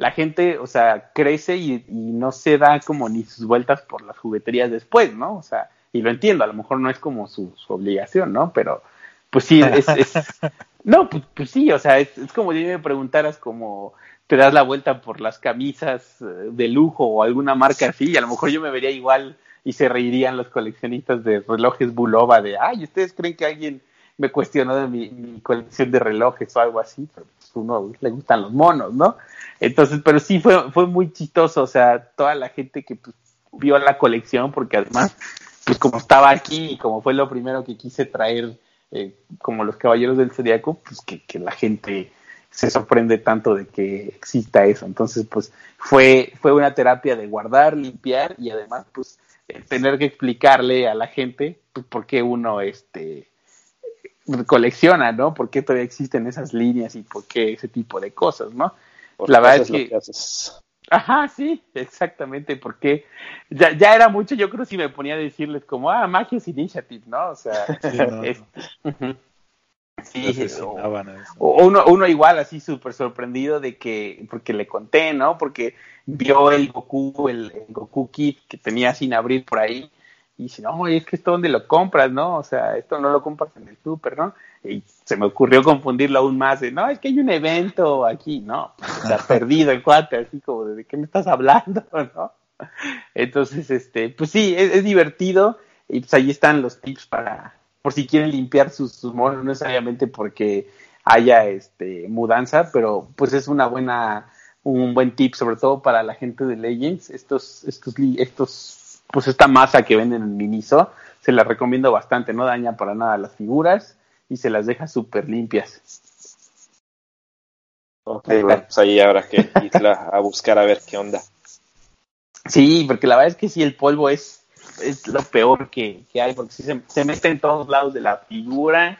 la gente, o sea, crece y, no se da como ni sus vueltas por las jugueterías después, ¿no? O sea, y lo entiendo, a lo mejor no es como su, obligación, ¿no? Pero, pues sí, es, es no, pues, pues, sí, o sea, es, es como si me preguntaras como te das la vuelta por las camisas eh, de lujo o alguna marca así, y a lo mejor yo me vería igual y se reirían los coleccionistas de relojes Bulova de, ay, ¿ustedes creen que alguien me cuestionó de mi, colección de relojes o algo así? Pero uno le gustan los monos, ¿no? Entonces, pero sí fue, fue muy chistoso, o sea, toda la gente que pues, vio la colección, porque además pues como estaba aquí y como fue lo primero que quise traer eh, como los caballeros del zodiaco, pues que, que, la gente se sorprende tanto de que exista eso. Entonces, pues fue, fue una terapia de guardar, limpiar y además, pues eh, tener que explicarle a la gente pues, por qué uno este colecciona, ¿no? ¿Por qué todavía existen esas líneas y por qué ese tipo de cosas, ¿no? la verdad es que... Ajá, sí, exactamente, porque ya, ya era mucho, yo creo si me ponía a decirles como, ah, Magios Initiative, ¿no? O sea, sí, este, o, uno, uno igual así súper sorprendido de que, porque le conté, ¿no? Porque vio el Goku, el, el Goku Kit que tenía sin abrir por ahí, y dice, no, es que esto donde lo compras, ¿no? O sea, esto no lo compras en el super, ¿no? Y se me ocurrió confundirlo aún más no, es que hay un evento aquí, ¿no? Perdido el cuate, así como, ¿de qué me estás hablando, no? Entonces, este, pues sí, es, divertido y pues ahí están los tips para, por si quieren limpiar sus, sus monos, no necesariamente porque haya, este, mudanza, pero pues es una buena, un buen tip, sobre todo para la gente de Legends, estos, estos, estos pues esta masa que venden en Miniso, se la recomiendo bastante, no daña para nada las figuras y se las deja súper limpias. Ok, bueno, pues ahí habrá que irla a buscar a ver qué onda. Sí, porque la verdad es que sí, el polvo es, es lo peor que, hay, porque sí se, se, mete en todos lados de la figura.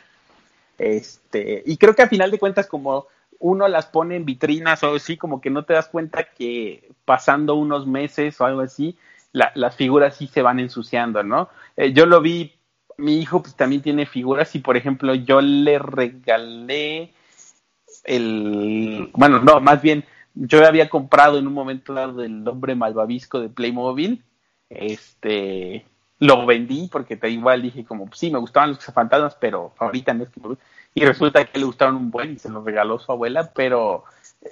Este, y creo que a final de cuentas, como uno las pone en vitrinas o así, como que no te das cuenta que pasando unos meses o algo así, las figuras sí se van ensuciando, ¿no? Eh, yo lo vi, mi hijo pues también tiene figuras y por ejemplo yo le regalé el, bueno, no, más bien yo había comprado en un momento dado del hombre malvavisco de Playmobil, este, lo vendí porque te igual dije como, pues sí, me gustaban los fantasmas, pero ahorita no es que me Y resulta que le gustaron un buen y se los regaló su abuela, pero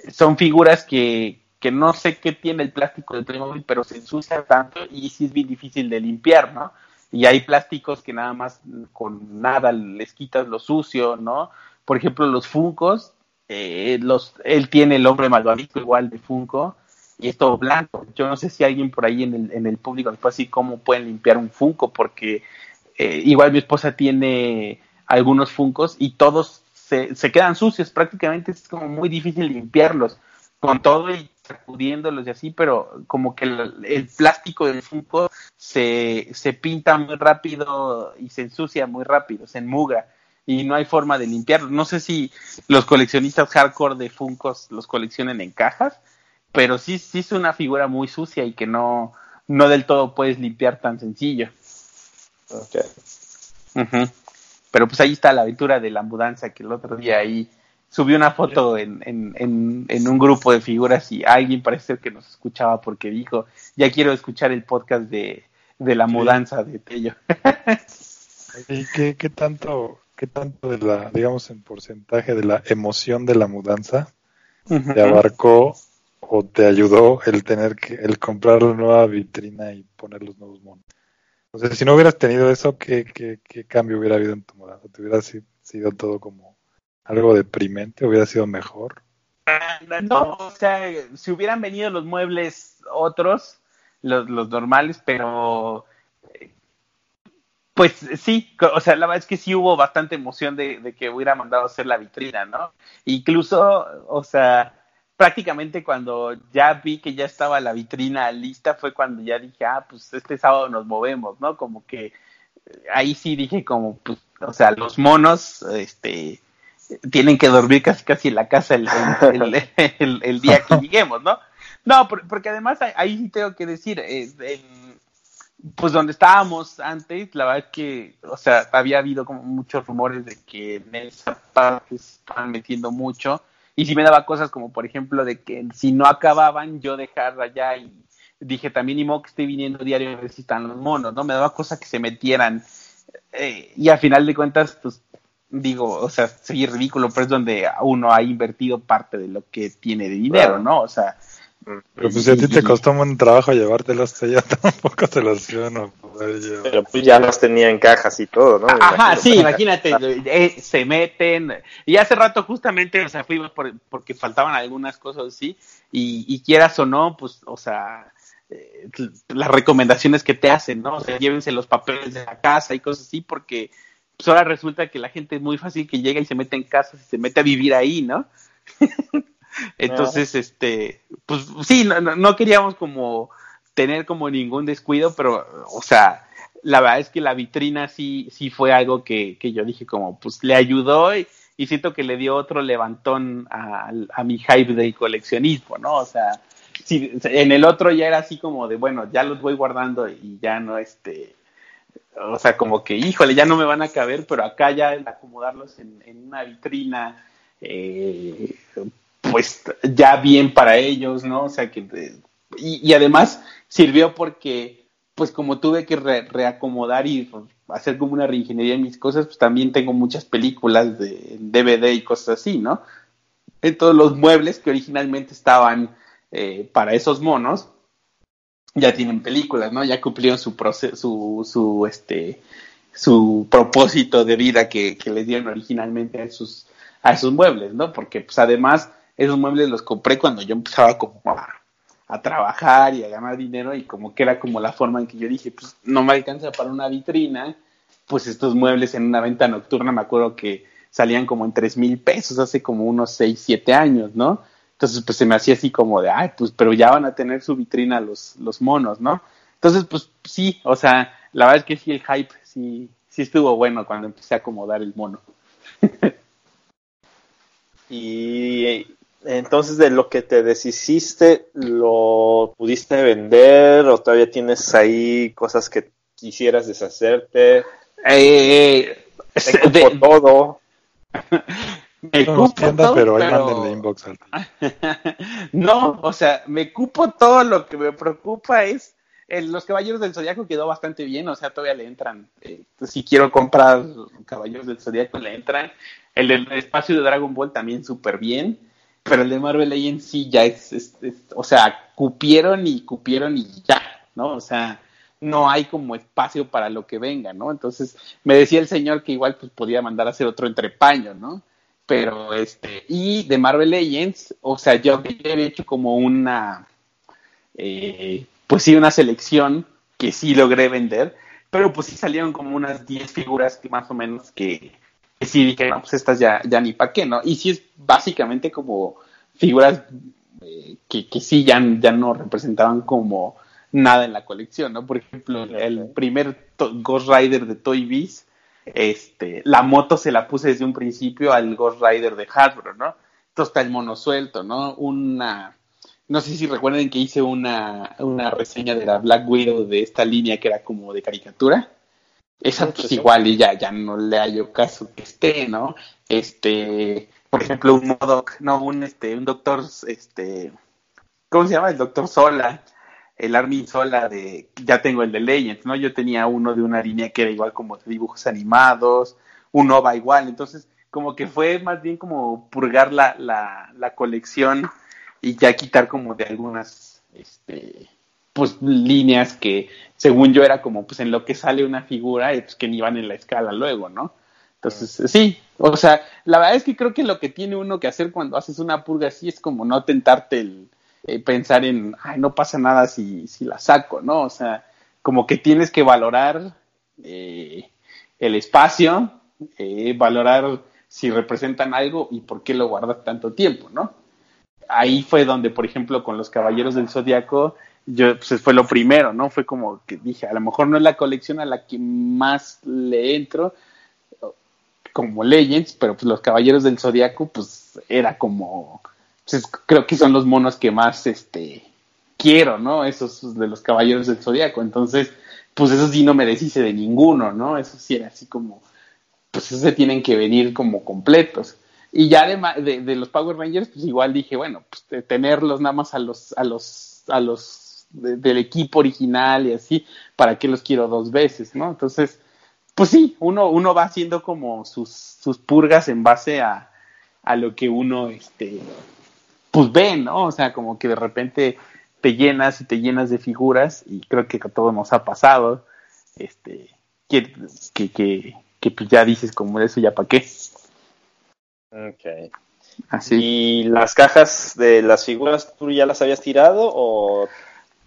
son figuras que, que no sé qué tiene el plástico del Playmobil, pero se ensucia tanto y sí es bien difícil de limpiar, ¿no? Y hay plásticos que nada más con nada les quitas lo sucio, ¿no? Por ejemplo, los Funcos, eh, los, él tiene el hombre malvadito igual de Funko y es todo blanco. Yo no sé si alguien por ahí en el, en el público puede decir cómo pueden limpiar un Funko, porque eh, igual mi esposa tiene algunos Funcos y todos se, se quedan sucios, prácticamente es como muy difícil limpiarlos con todo y sacudiéndolos y así, pero como que el, plástico del Funko se, se pinta muy rápido y se ensucia muy rápido, se enmugra y no hay forma de limpiarlo. No sé si los coleccionistas hardcore de Funkos los coleccionen en cajas, pero sí, sí es una figura muy sucia y que no, no del todo puedes limpiar tan sencillo. Okay. Pero pues ahí está la aventura de la mudanza que el otro día ahí subí una foto en, en, en, un grupo de figuras y alguien parece que nos escuchaba porque dijo, ya quiero escuchar el podcast de, de la mudanza de Tello. ¿Y qué, qué tanto, qué tanto de la, digamos en porcentaje de la emoción de la mudanza te abarcó o te ayudó el tener que, el comprar la nueva vitrina y poner los nuevos monos? O sea, si no hubieras tenido eso, ¿qué, qué, qué cambio hubiera habido en tu mudanza? ¿Te hubiera sido todo como algo deprimente, hubiera sido mejor. No, o sea, si hubieran venido los muebles otros, los, los normales, pero pues sí, o sea, la verdad es que sí hubo bastante emoción de, de, que hubiera mandado a hacer la vitrina, ¿no? Incluso, o sea, prácticamente cuando ya vi que ya estaba la vitrina lista fue cuando ya dije, ah, pues este sábado nos movemos, ¿no? Como que ahí sí dije como, pues, o sea, los monos, este, tienen que dormir casi casi en la casa el, el, día que lleguemos, ¿no? No, porque además ahí sí tengo que decir, eh, pues donde estábamos antes, la verdad es que, o sea, había habido como muchos rumores de que en esa parte se estaban metiendo mucho, y si me daba cosas como, por ejemplo, de que si no acababan, yo dejar allá y dije también, ni modo que estoy viniendo diario a ver si están los monos, ¿no? Me daba cosas que se metieran, eh, y a final de cuentas, pues digo, o sea, sería ridículo, pero es donde uno ha invertido parte de lo que tiene de dinero, ¿no? O sea. Pero pues si a ti te costó un trabajo llevártelos, ya tampoco te los iban a poder llevar. Pero pues ya los tenía en cajas y todo, ¿no? Ajá, sí, imagínate, eh, se meten. Y hace rato justamente, o sea, fuimos por, porque faltaban algunas cosas así, y, y quieras o no, pues, o sea, eh, las recomendaciones que te hacen, ¿no? O sea, llévense los papeles de la casa y cosas así, porque pues ahora resulta que la gente es muy fácil que llega y se mete en casas y se mete a vivir ahí, ¿no? Entonces, este, pues sí, no, no, queríamos como tener como ningún descuido, pero, o sea, la verdad es que la vitrina sí, sí fue algo que, que yo dije como, pues le ayudó y, y siento que le dio otro levantón a, a, mi hype de coleccionismo, ¿no? O sea, si, en el otro ya era así como de, bueno, ya los voy guardando y ya no, este, o sea, como que, híjole, ya no me van a caber, pero acá ya acomodarlos en, en una vitrina, eh, pues ya bien para ellos, ¿no? O sea, que, y, y además sirvió porque, pues como tuve que reacomodar y hacer como una reingeniería en mis cosas, pues también tengo muchas películas de DVD y cosas así, ¿no? En todos los muebles que originalmente estaban eh, para esos monos, ya tienen películas, ¿no? Ya cumplieron su proceso, su, su, este, su propósito de vida que, que les dieron originalmente a esos, a esos muebles, ¿no? Porque, pues, además, esos muebles los compré cuando yo empezaba como a, a, trabajar y a ganar dinero y como que era como la forma en que yo dije, pues, no me alcanza para una vitrina, pues estos muebles en una venta nocturna, me acuerdo que salían como en tres mil pesos hace como unos seis, siete años, ¿no? Entonces, pues se me hacía así como de, ay, pues, pero ya van a tener su vitrina los, los monos, ¿no? Entonces, pues sí, o sea, la verdad es que sí, el hype sí, sí estuvo bueno cuando empecé a acomodar el mono. y entonces, de lo que te deshiciste, ¿lo pudiste vender o todavía tienes ahí cosas que quisieras deshacerte? Eh, de, todo. me cupo todo, pero, pero... inbox no, o sea, me cupo todo lo que me preocupa es el, los Caballeros del Zodiaco quedó bastante bien, o sea, todavía le entran. Eh, si quiero comprar Caballeros del Zodiaco, le entran. El del espacio de Dragon Ball también súper bien, pero el de Marvel Legends sí ya es, es, es, o sea, cupieron y cupieron y ya, ¿no? O sea, no hay como espacio para lo que venga, ¿no? Entonces, me decía el señor que igual pues podía mandar a hacer otro entrepaño, ¿no? Pero este, y de Marvel Legends, o sea, yo había hecho como una, eh, pues sí, una selección que sí logré vender, pero pues sí salieron como unas 10 figuras que más o menos que, que sí dije, pues estas ya, ya ni para qué, ¿no? Y sí es básicamente como figuras eh, que, que sí ya, ya no representaban como nada en la colección, ¿no? Por ejemplo, el primer Ghost Rider de Toy Biz, este, la moto se la puse desde un principio al Ghost Rider de Hasbro, ¿no? Entonces está el mono suelto, ¿no? Una, no sé si recuerden que hice una, una reseña de la Black Widow de esta línea que era como de caricatura. Esa pues igual y ya, ya no le hallo caso que esté, ¿no? Este, por ejemplo, un Modoc, no, un este, un doctor, este, ¿cómo se llama? El doctor Sola, el Armin Sola de, ya tengo el de Legends, ¿no? Yo tenía uno de una línea que era igual como de dibujos animados, un Nova igual, entonces como que fue más bien como purgar la, la, la colección y ya quitar como de algunas, este, pues líneas que según yo era como pues en lo que sale una figura y pues que ni van en la escala luego, ¿no? Entonces, sí, o sea, la verdad es que creo que lo que tiene uno que hacer cuando haces una purga así es como no tentarte el, eh, pensar en, ay, no pasa nada si, si la saco, ¿no? O sea, como que tienes que valorar eh, el espacio, eh, valorar si representan algo y por qué lo guardas tanto tiempo, ¿no? Ahí fue donde, por ejemplo, con los Caballeros del Zodiaco, yo, pues fue lo primero, ¿no? Fue como que dije, a lo mejor no es la colección a la que más le entro, como Legends, pero pues los Caballeros del Zodiaco, pues era como creo que son los monos que más este quiero, ¿no? Esos de los caballeros del zodiaco. Entonces, pues eso sí no me deshice de ninguno, ¿no? Eso sí era así como, pues esos se tienen que venir como completos. Y ya de, de, los Power Rangers, pues igual dije, bueno, pues tenerlos nada más a los, a los, a los del equipo original y así, ¿para qué los quiero dos veces, no? Entonces, pues sí, uno, uno va haciendo como sus, sus purgas en base a, a lo que uno, este, pues ven, ¿no? O sea, como que de repente te llenas y te llenas de figuras y creo que a todos nos ha pasado, este, que, que, que, que pues ya dices como eso ya para qué. Ok. Así. ¿Y las cajas de las figuras tú ya las habías tirado o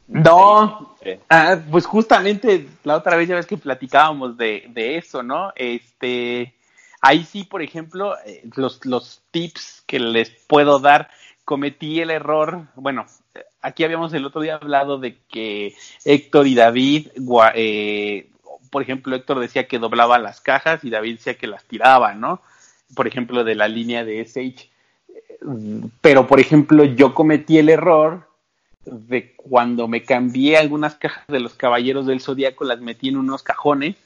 No, Sí. ah, pues justamente la otra vez ya ves que platicábamos de, de eso, ¿no? Este, ahí sí, por ejemplo, eh, los, los tips que les puedo dar, cometí el error, bueno, aquí habíamos el otro día hablado de que Héctor y David, eh, por ejemplo, Héctor decía que doblaba las cajas y David decía que las tiraba, ¿no? Por ejemplo, de la línea de SH. Pero, por ejemplo, yo cometí el error de cuando me cambié algunas cajas de los Caballeros del Zodíaco, las metí en unos cajones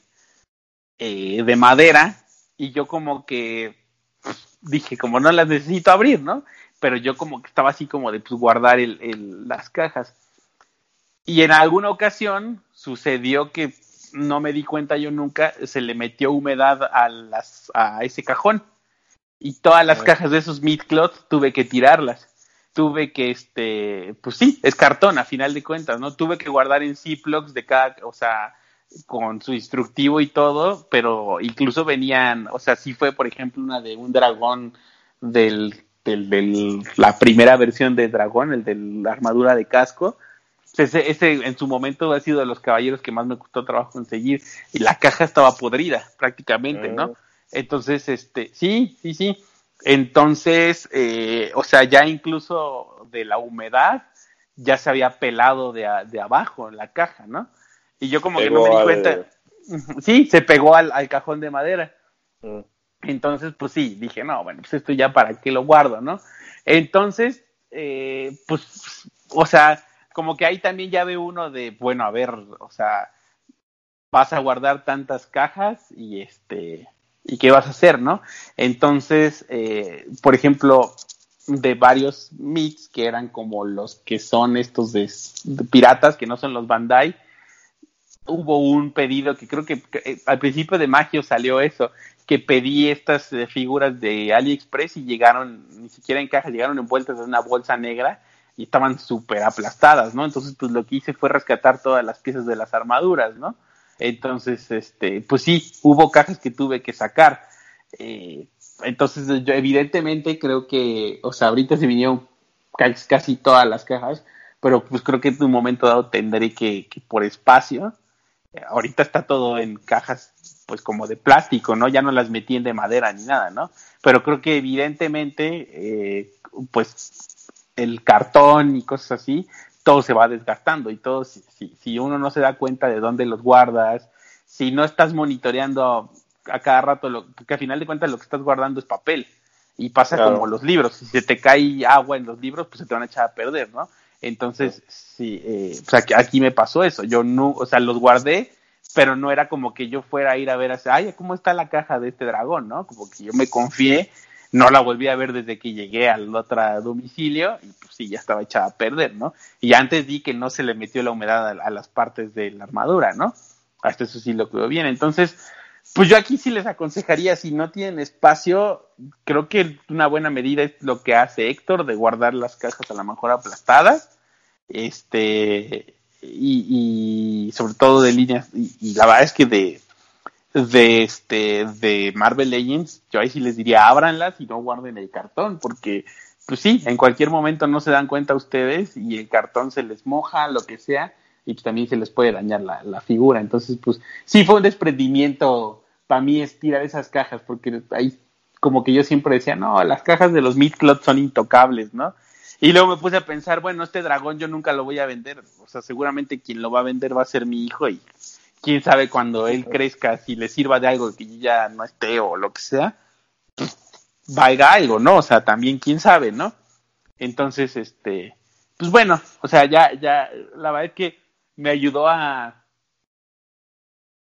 eh, de madera y yo como que dije, como no las necesito abrir, ¿no? Pero yo como que estaba así como de pues, guardar el, el- las cajas. Y en alguna ocasión sucedió que no me di cuenta yo nunca, se le metió humedad a, las, a ese cajón. Y todas las cajas de esos midcloth tuve que tirarlas. Tuve que, este, pues sí, es cartón a final de cuentas, ¿no? Tuve que guardar en Ziplocs de cada, o sea, con su instructivo y todo, pero incluso venían, o sea, sí fue, por ejemplo, una de un dragón del, del, del- la primera versión de dragón, el de la armadura de casco. Ese, ese en su momento ha sido de los caballeros que más me costó trabajo conseguir y la caja estaba podrida prácticamente, ¿no? Entonces, este, sí, sí, sí. Entonces, eh, o sea, ya incluso de la humedad ya se había pelado de, a- de abajo la caja, ¿no? Y yo como que no me di al- cuenta. Sí, se pegó al, al cajón de madera. Mm. Entonces, pues sí, dije, no, bueno, pues esto ya para qué lo guardo, ¿no? Entonces, eh, pues, o sea, como que ahí también ya ve uno de, bueno, a ver, o sea, vas a guardar tantas cajas y este, y qué vas a hacer, ¿no? Entonces, eh, por ejemplo, de varios mix que eran como los que son estos de, de piratas, que no son los Bandai, hubo un pedido que creo que, eh, al principio de Magio salió eso, que pedí estas eh, figuras de AliExpress y llegaron, ni siquiera en caja, llegaron envueltas en una bolsa negra y estaban súper aplastadas, ¿no? Entonces, pues lo que hice fue rescatar todas las piezas de las armaduras, ¿no? Entonces, este, pues sí, hubo cajas que tuve que sacar. Eh, entonces, yo evidentemente creo que, o sea, ahorita se vinieron ca- casi todas las cajas, pero pues creo que en un momento dado tendré que, que por espacio, ahorita está todo en cajas pues como de plástico, ¿no? Ya no las metí en de madera ni nada, ¿no? Pero creo que evidentemente, eh, pues el cartón y cosas así, todo se va desgastando y todo, si, si, si uno no se da cuenta de dónde los guardas, si no estás monitoreando a cada rato, lo, porque al final de cuentas lo que estás guardando es papel y pasa Claro. como los libros, si se te cae agua en los libros, pues se te van a echar a perder, ¿no? Entonces, sí, eh, pues aquí, aquí me pasó eso, yo no, o sea, los guardé, pero no era como que yo fuera a ir a ver, así, ay, ¿cómo está la caja de este dragón, no? Como que yo me confié, no la volví a ver desde que llegué al otro domicilio y pues sí, ya estaba echada a perder, ¿no? Y antes vi que no se le metió la humedad a, a las partes de la armadura, ¿no? Hasta eso sí lo quedó bien. Entonces, pues yo aquí sí les aconsejaría, si no tienen espacio, creo que una buena medida es lo que hace Héctor de guardar las cajas a lo mejor aplastadas, este, y, y sobre todo de líneas, y, la verdad es que de, de este, de Marvel Legends, yo ahí sí les diría ábranlas y no guarden el cartón, porque pues sí, en cualquier momento no se dan cuenta ustedes y el cartón se les moja, lo que sea, y pues también se les puede dañar la, la figura. Entonces, pues sí fue un desprendimiento para mí es tirar esas cajas, porque ahí como que yo siempre decía, no, las cajas de los Midcloth son intocables, ¿no? Y luego me puse a pensar, bueno, este dragón yo nunca lo voy a vender, o sea, seguramente quien lo va a vender va a ser mi hijo y quién sabe cuando él crezca, si le sirva de algo que yo ya no esté o lo que sea, pues, valga algo, ¿no? O sea, también quién sabe, ¿no? Entonces, este, pues bueno, o sea, ya, ya, la verdad es que me ayudó a,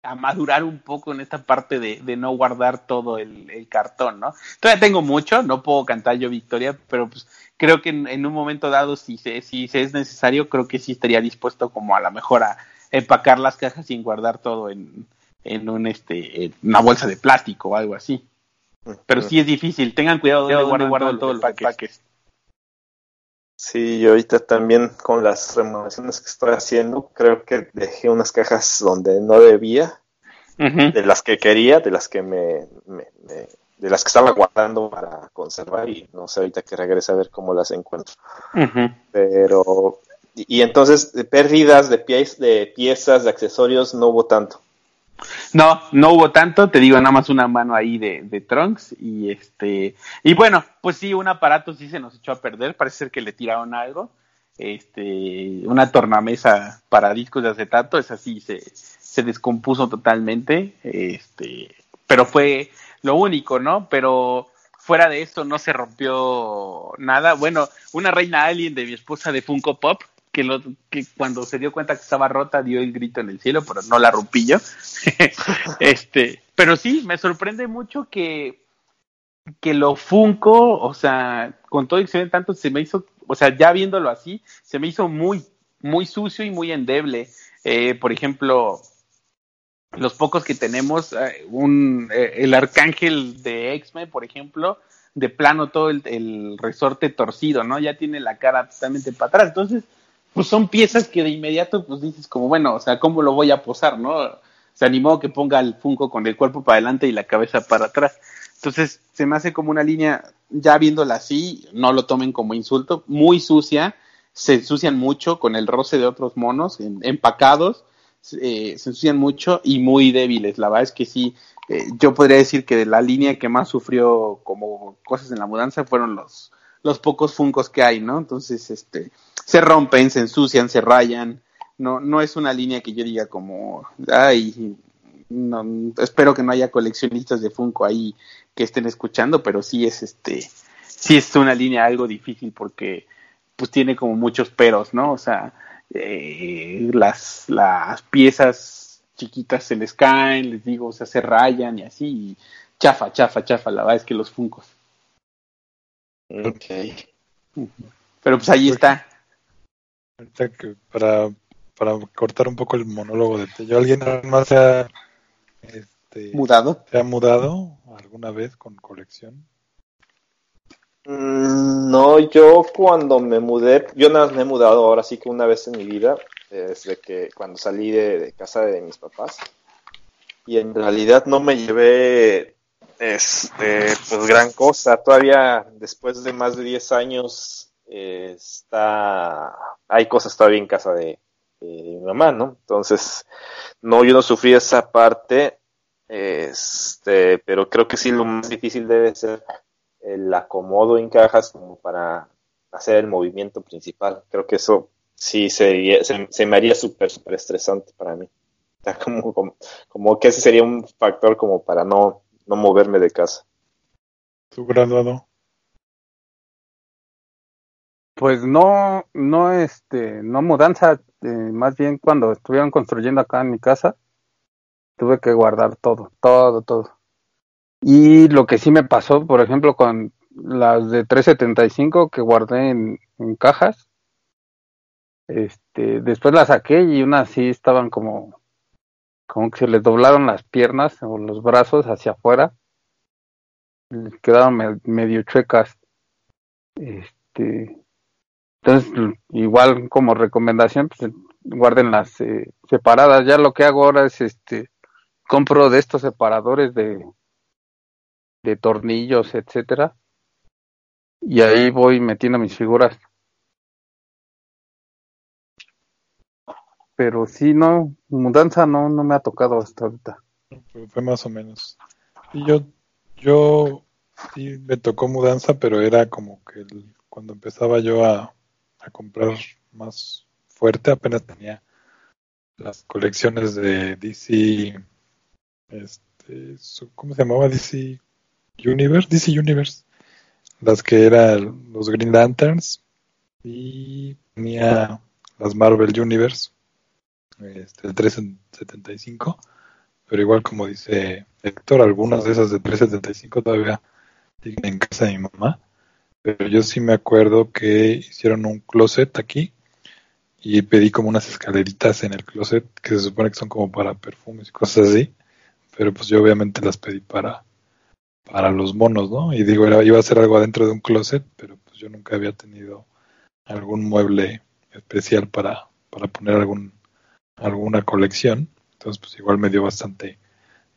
a madurar un poco en esta parte de, de no guardar todo el, el, cartón, ¿no? Todavía tengo mucho, no puedo cantar yo victoria, pero pues creo que en, en un momento dado, si, se, si se es necesario, creo que sí estaría dispuesto como a la mejor a empacar las cajas sin guardar todo en, en un este en una bolsa de plástico o algo así. Pero sí es difícil, tengan cuidado de guardar guardan todos los empaques. Sí, yo ahorita también con las remodelaciones que estoy haciendo, creo que dejé unas cajas donde no debía, uh -huh. de las que quería, de las que me, me, me, de las que estaba guardando para conservar y no sé ahorita que regrese a ver cómo las encuentro. Uh -huh. Pero y, y entonces de pérdidas de, pies, de piezas, de accesorios, no hubo tanto. No, no hubo tanto, te digo, nada más una mano ahí de, Trunks y este, y bueno, pues sí, un aparato sí se nos echó a perder, parece ser que le tiraron algo, este, una tornamesa para discos de acetato, esa sí se, se descompuso totalmente, este, pero fue lo único, ¿no? Pero fuera de esto no se rompió nada, bueno, una reina alien de mi esposa de Funko Pop, que, lo, que cuando se dio cuenta que estaba rota dio el grito en el cielo, pero no la rompí este, pero sí, me sorprende mucho que, que lo Funko, o sea, con todo y se ven tanto, se me hizo, o sea, ya viéndolo así, se me hizo muy, muy sucio y muy endeble. Eh, por ejemplo, los pocos que tenemos, eh, un, eh, el arcángel de X-Men, por ejemplo, de plano todo el, el, resorte torcido, ¿no? Ya tiene la cara totalmente para atrás. Entonces, pues son piezas que de inmediato pues dices como, bueno, o sea, ¿cómo lo voy a posar, no? Se animó que ponga el Funko con el cuerpo para adelante y la cabeza para atrás. Entonces, se me hace como una línea, ya viéndola así, no lo tomen como insulto, muy sucia, se ensucian mucho con el roce de otros monos, empacados, eh, se ensucian mucho y muy débiles. La verdad es que sí, eh, yo podría decir que de la línea que más sufrió como cosas en la mudanza fueron los, los pocos funcos que hay, ¿no? Entonces, este, se rompen, se ensucian, se rayan. No, no es una línea que yo diga como, ay, no, espero que no haya coleccionistas de Funko ahí que estén escuchando, pero sí es este, sí es una línea algo difícil porque pues tiene como muchos peros, ¿no? O sea, eh, las, las piezas chiquitas se les caen, les digo, o sea, se rayan y así, y chafa, chafa, chafa, la verdad es que los Funcos. Ok. Pero pues ahí está. Que para, para cortar un poco el monólogo de Tello, ¿alguien más se ha este, mudado? ¿Se ha mudado alguna vez con colección? Mm, no, yo cuando me mudé, yo nada más me he mudado ahora sí que una vez en mi vida, desde que cuando salí de, de casa de mis papás. Y en realidad no me llevé este pues gran cosa. Todavía después de más de 10 años está hay cosas todavía en casa de, mi mamá, ¿no? Entonces, no, yo no sufrí esa parte, este, pero creo que sí lo más difícil debe ser el acomodo en cajas como para hacer el movimiento principal. Creo que eso sí sería, se, se me haría súper, súper estresante para mí. Como, como, como, que ese sería un factor como para no, no moverme de casa. ¿Tu graduado? Pues no, no, este, no mudanza, eh, más bien cuando estuvieron construyendo acá en mi casa, tuve que guardar todo, todo, todo. Y lo que sí me pasó, por ejemplo, con las de 375 que guardé en, cajas, este, después las saqué y unas sí estaban como, como que se les doblaron las piernas o los brazos hacia afuera, quedaron me, medio chuecas. Este, entonces, igual como recomendación, pues guarden las eh, separadas. Ya lo que hago ahora es, este, compro de estos separadores de, de tornillos, etcétera, y ahí voy metiendo mis figuras. Pero sí, no, mudanza no, no me ha tocado hasta ahorita. Fue más o menos. Y yo, yo sí me tocó mudanza, pero era como que el, cuando empezaba yo a, a comprar más fuerte, apenas tenía las colecciones de DC, este, ¿cómo se llamaba? DC Universe, DC Universe, las que eran los Green Lanterns y tenía las Marvel Universe, este, el 375, pero igual como dice Héctor, algunas de esas de 375 todavía siguen en casa de mi mamá, pero yo sí me acuerdo que hicieron un closet aquí y pedí como unas escaleritas en el closet que se supone que son como para perfumes y cosas así, pero pues yo obviamente las pedí para para los monos, ¿no? Y digo, era, iba a ser algo adentro de un closet, pero pues yo nunca había tenido algún mueble especial para, para poner algún, alguna colección. Entonces, pues igual me dio bastante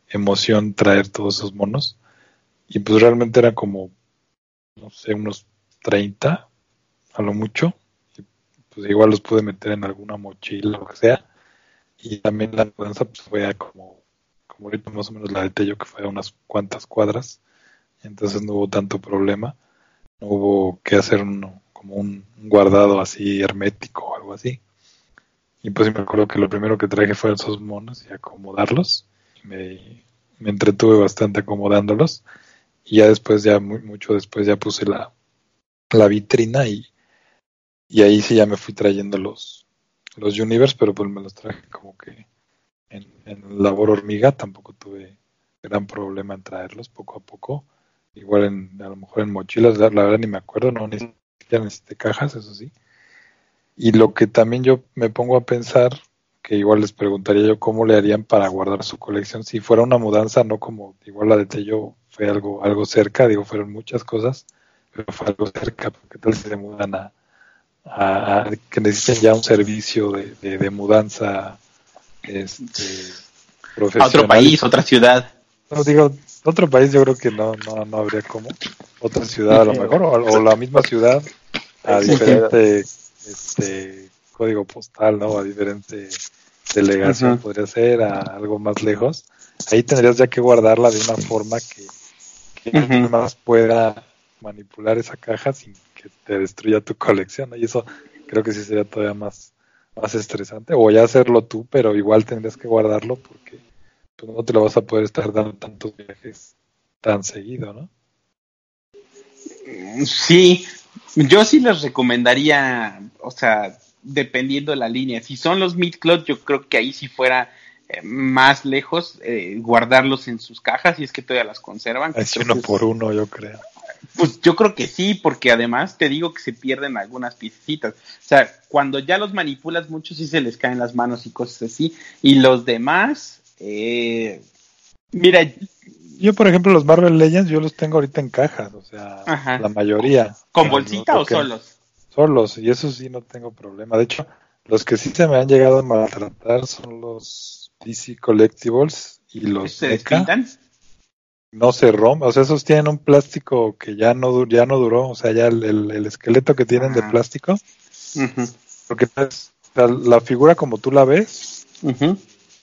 emoción traer todos esos monos. Y pues realmente eran como, no sé, unos 30 a lo mucho. Pues igual los pude meter en alguna mochila lo que sea. Y también la mudanza pues fue a como, como ahorita más o menos la de Tello, que fue a unas cuantas cuadras. Entonces no hubo tanto problema. No hubo que hacer uno, como un, guardado así hermético o algo así. Y pues me acuerdo que lo primero que traje fue esos monos y acomodarlos. Me, me entretuve bastante acomodándolos. Y ya después, ya muy, mucho después, ya puse la, la vitrina y, y ahí sí ya me fui trayendo los, los Universe, pero pues me los traje como que en, labor hormiga, tampoco tuve gran problema en traerlos poco a poco. Igual en, a lo mejor en mochilas, la, la verdad ni me acuerdo, no necesité, necesité cajas, eso sí. Y lo que también yo me pongo a pensar, que igual les preguntaría yo cómo le harían para guardar su colección, si fuera una mudanza, no como igual la de Tello fue algo, algo cerca, digo, fueron muchas cosas, pero fue algo cerca, porque tal si se mudan a, a, a que necesiten ya un servicio de, de, de mudanza este, A profesional. otro país, otra ciudad. No, digo, otro país yo creo que no, no, no habría como. Otra ciudad a lo mejor, o, o la misma ciudad a diferente este, código postal, ¿no? A diferente delegación podría ser, a algo más lejos. Ahí tendrías ya que guardarla de una forma que, que Ujú. nadie más pueda manipular esa caja sin que te destruya tu colección. Y eso creo que sí sería todavía más, más estresante. O ya hacerlo tú, pero igual tendrías que guardarlo porque pues, no te lo vas a poder estar dando tantos viajes tan seguido, ¿no? Sí, yo sí les recomendaría, o sea, dependiendo de la línea. Si son los mid-cloth, yo creo que ahí sí fuera más lejos eh, guardarlos en sus cajas, y es que todavía las conservan. Es uno es- por uno, yo creo. Pues yo creo que sí, porque además te digo que se pierden algunas piecitas. O sea, cuando ya los manipulas mucho, sí se les caen las manos y cosas así. Y los demás, eh, mira, Yo, por ejemplo, los Marvel Legends, yo los tengo ahorita en cajas, o sea, Ajá. la mayoría. ¿con No, bolsita o solos? Solos, y eso sí no tengo problema. De hecho, los que sí se me han llegado a maltratar son los DC Collectibles y los ¿Se despintan? No se rompen, o sea, esos tienen un plástico que ya no, ya no duró, o sea, ya el, el- el esqueleto que tienen de Ah. plástico, porque es- o sea, la figura como tú la ves,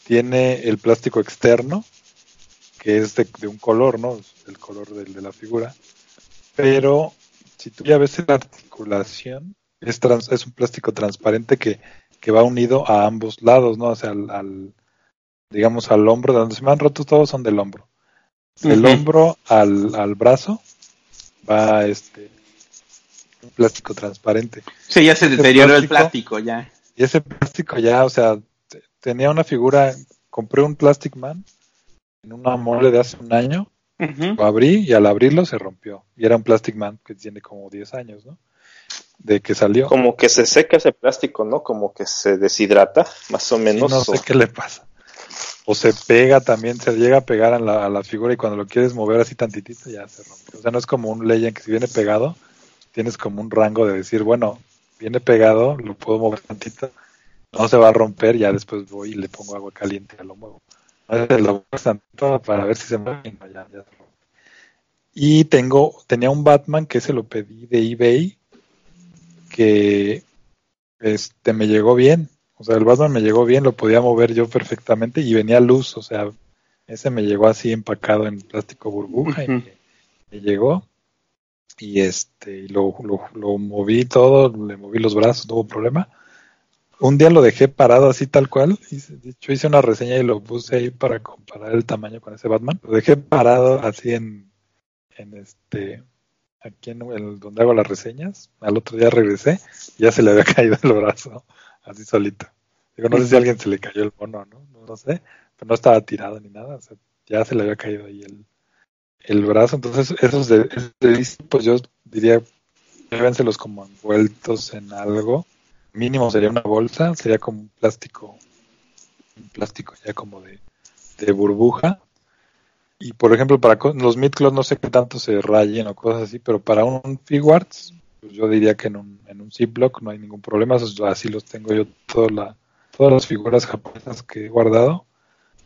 tiene el plástico externo, que es de, de un color, ¿no? El color del- de la figura. Pero si tú ya ves la articulación, es, trans- es un plástico transparente que, que va unido a ambos lados, ¿no? O sea, al, al- digamos, al hombro, de donde se me han roto todos son del hombro. Del hombro al, al brazo va este un plástico transparente. Sí, ya se deterioró el plástico- ya. Y ese plástico ya, o sea, te- tenía una figura, compré un Plastic Man en una mole de hace un año, lo abrí y al abrirlo se rompió. Y era un Plastic Man que tiene como 10 años, ¿no? De que salió. Como que se seca ese plástico, ¿no? Como que se deshidrata, más o Sí, menos. no sé o- qué le pasa. O se pega también, se llega a pegar a la, a la figura y cuando lo quieres mover así tantitito ya se rompe. O sea, no es como un Legend que si viene pegado, tienes como un rango de decir, bueno, viene pegado, lo puedo mover tantito, no se va a romper, ya después voy y le pongo agua caliente y lo muevo. Lo para ver si se mueve no, ya, ya se rompe. Y tengo, tenía un Batman que se lo pedí de eBay, que este me llegó bien. O sea, el Batman me llegó bien, lo podía mover yo perfectamente y venía luz, o sea, ese me llegó así empacado en plástico burbuja y me, me llegó y este lo, lo, lo moví todo, le moví los brazos, no hubo problema. Un día lo dejé parado así tal cual, hice, hecho hice una reseña y lo puse ahí para comparar el tamaño con ese Batman. Lo dejé parado así en, en este aquí en el donde hago las reseñas. Al otro día regresé y ya se le había caído el brazo, así solito. Digo, no sé si a alguien se le cayó el mono, ¿no? No, no sé, pero no estaba tirado ni nada, o sea, ya se le había caído ahí el, el brazo. Entonces, esos de, esos de pues yo diría, llévenselos como envueltos en algo. Mínimo sería una bolsa, sería como un plástico, un plástico ya como de, de burbuja. Y por ejemplo, para los midcloth no sé qué tanto se rayen o cosas así, pero para un Figuarts, pues yo diría que en un, en un Ziploc no hay ningún problema. Así los tengo yo toda la, todas las figuras japonesas que he guardado.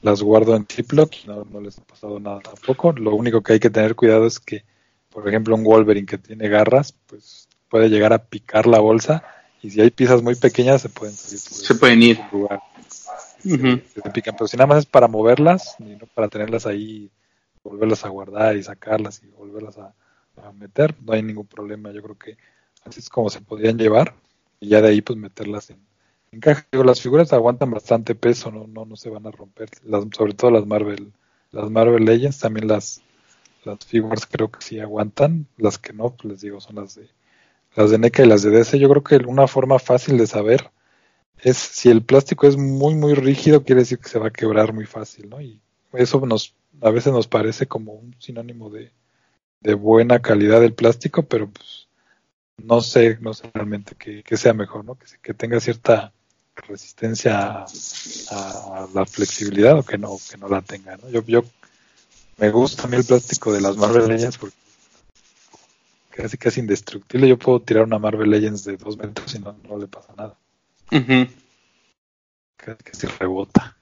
Las guardo en Ziploc y no, no les ha pasado nada tampoco. Lo único que hay que tener cuidado es que, por ejemplo, un Wolverine que tiene garras, pues puede llegar a picar la bolsa Y si hay piezas muy pequeñas, se pueden salir por Se pueden ir. lugar. Se pican. Pero si nada más es para moverlas, y no para tenerlas ahí, volverlas a guardar y sacarlas y volverlas a, a meter, no hay ningún problema. Yo creo que así es como se podrían llevar y ya de ahí pues meterlas en, caja. Digo, las figuras aguantan bastante peso, no, no, no se van a romper. Las, sobre todo las Marvel, las Marvel Legends, también las, las figuras creo que sí aguantan. Las que no, pues les digo, son las de las de NECA y las de DC. Yo creo que una forma fácil de saber es si el plástico es muy muy rígido quiere decir que se va a quebrar muy fácil, ¿no? Y eso nos a veces nos parece como un sinónimo de, de buena calidad del plástico, pero pues no sé, no sé realmente que, que sea mejor, ¿no? Que, que tenga cierta resistencia a, a la flexibilidad o que no que no la tenga, ¿no? Yo yo me gusta a mí el plástico de las Marvel Legends porque casi casi indestructible. Yo puedo tirar una Marvel Legends de dos metros y no, no le pasa nada. Ujú. Casi, casi rebota.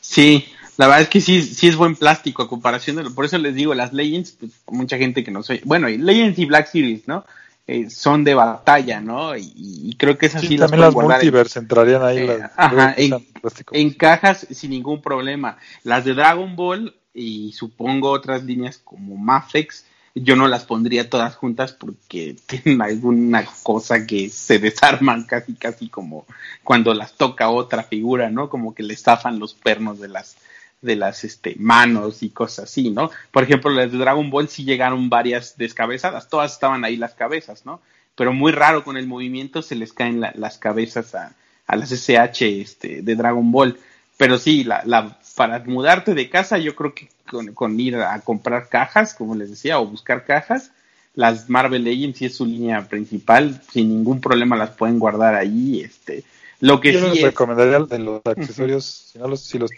Sí, la verdad es que sí, sí es buen plástico a comparación de lo, por eso les digo, las Legends, pues mucha gente que no sé, bueno, y Legends y Black Series, ¿no? Eh, son de batalla, ¿no? Y, y creo que esas sí, Sí, las también las en- multiverse entrarían ahí. Eh, las, ajá, creo que en- en cajas sin ningún problema. Las de Dragon Ball y supongo otras líneas como Mafex, yo no las pondría todas juntas porque tienen alguna cosa que se desarman casi casi como cuando las toca otra figura, ¿no? Como que le zafan los pernos de las de las este, manos y cosas así, ¿no? Por ejemplo, las de Dragon Ball sí llegaron varias descabezadas, todas estaban ahí las cabezas, ¿no? Pero muy raro con el movimiento se les caen la- las cabezas a, a las SH este, de Dragon Ball. Pero sí, la, la, para mudarte de casa, yo creo que con, con ir a comprar cajas, como les decía, o buscar cajas, las Marvel Legends sí es su línea principal, sin ningún problema las pueden guardar ahí. Este, lo que Yo sí les es, recomendaría de los accesorios, si, no los, si, los,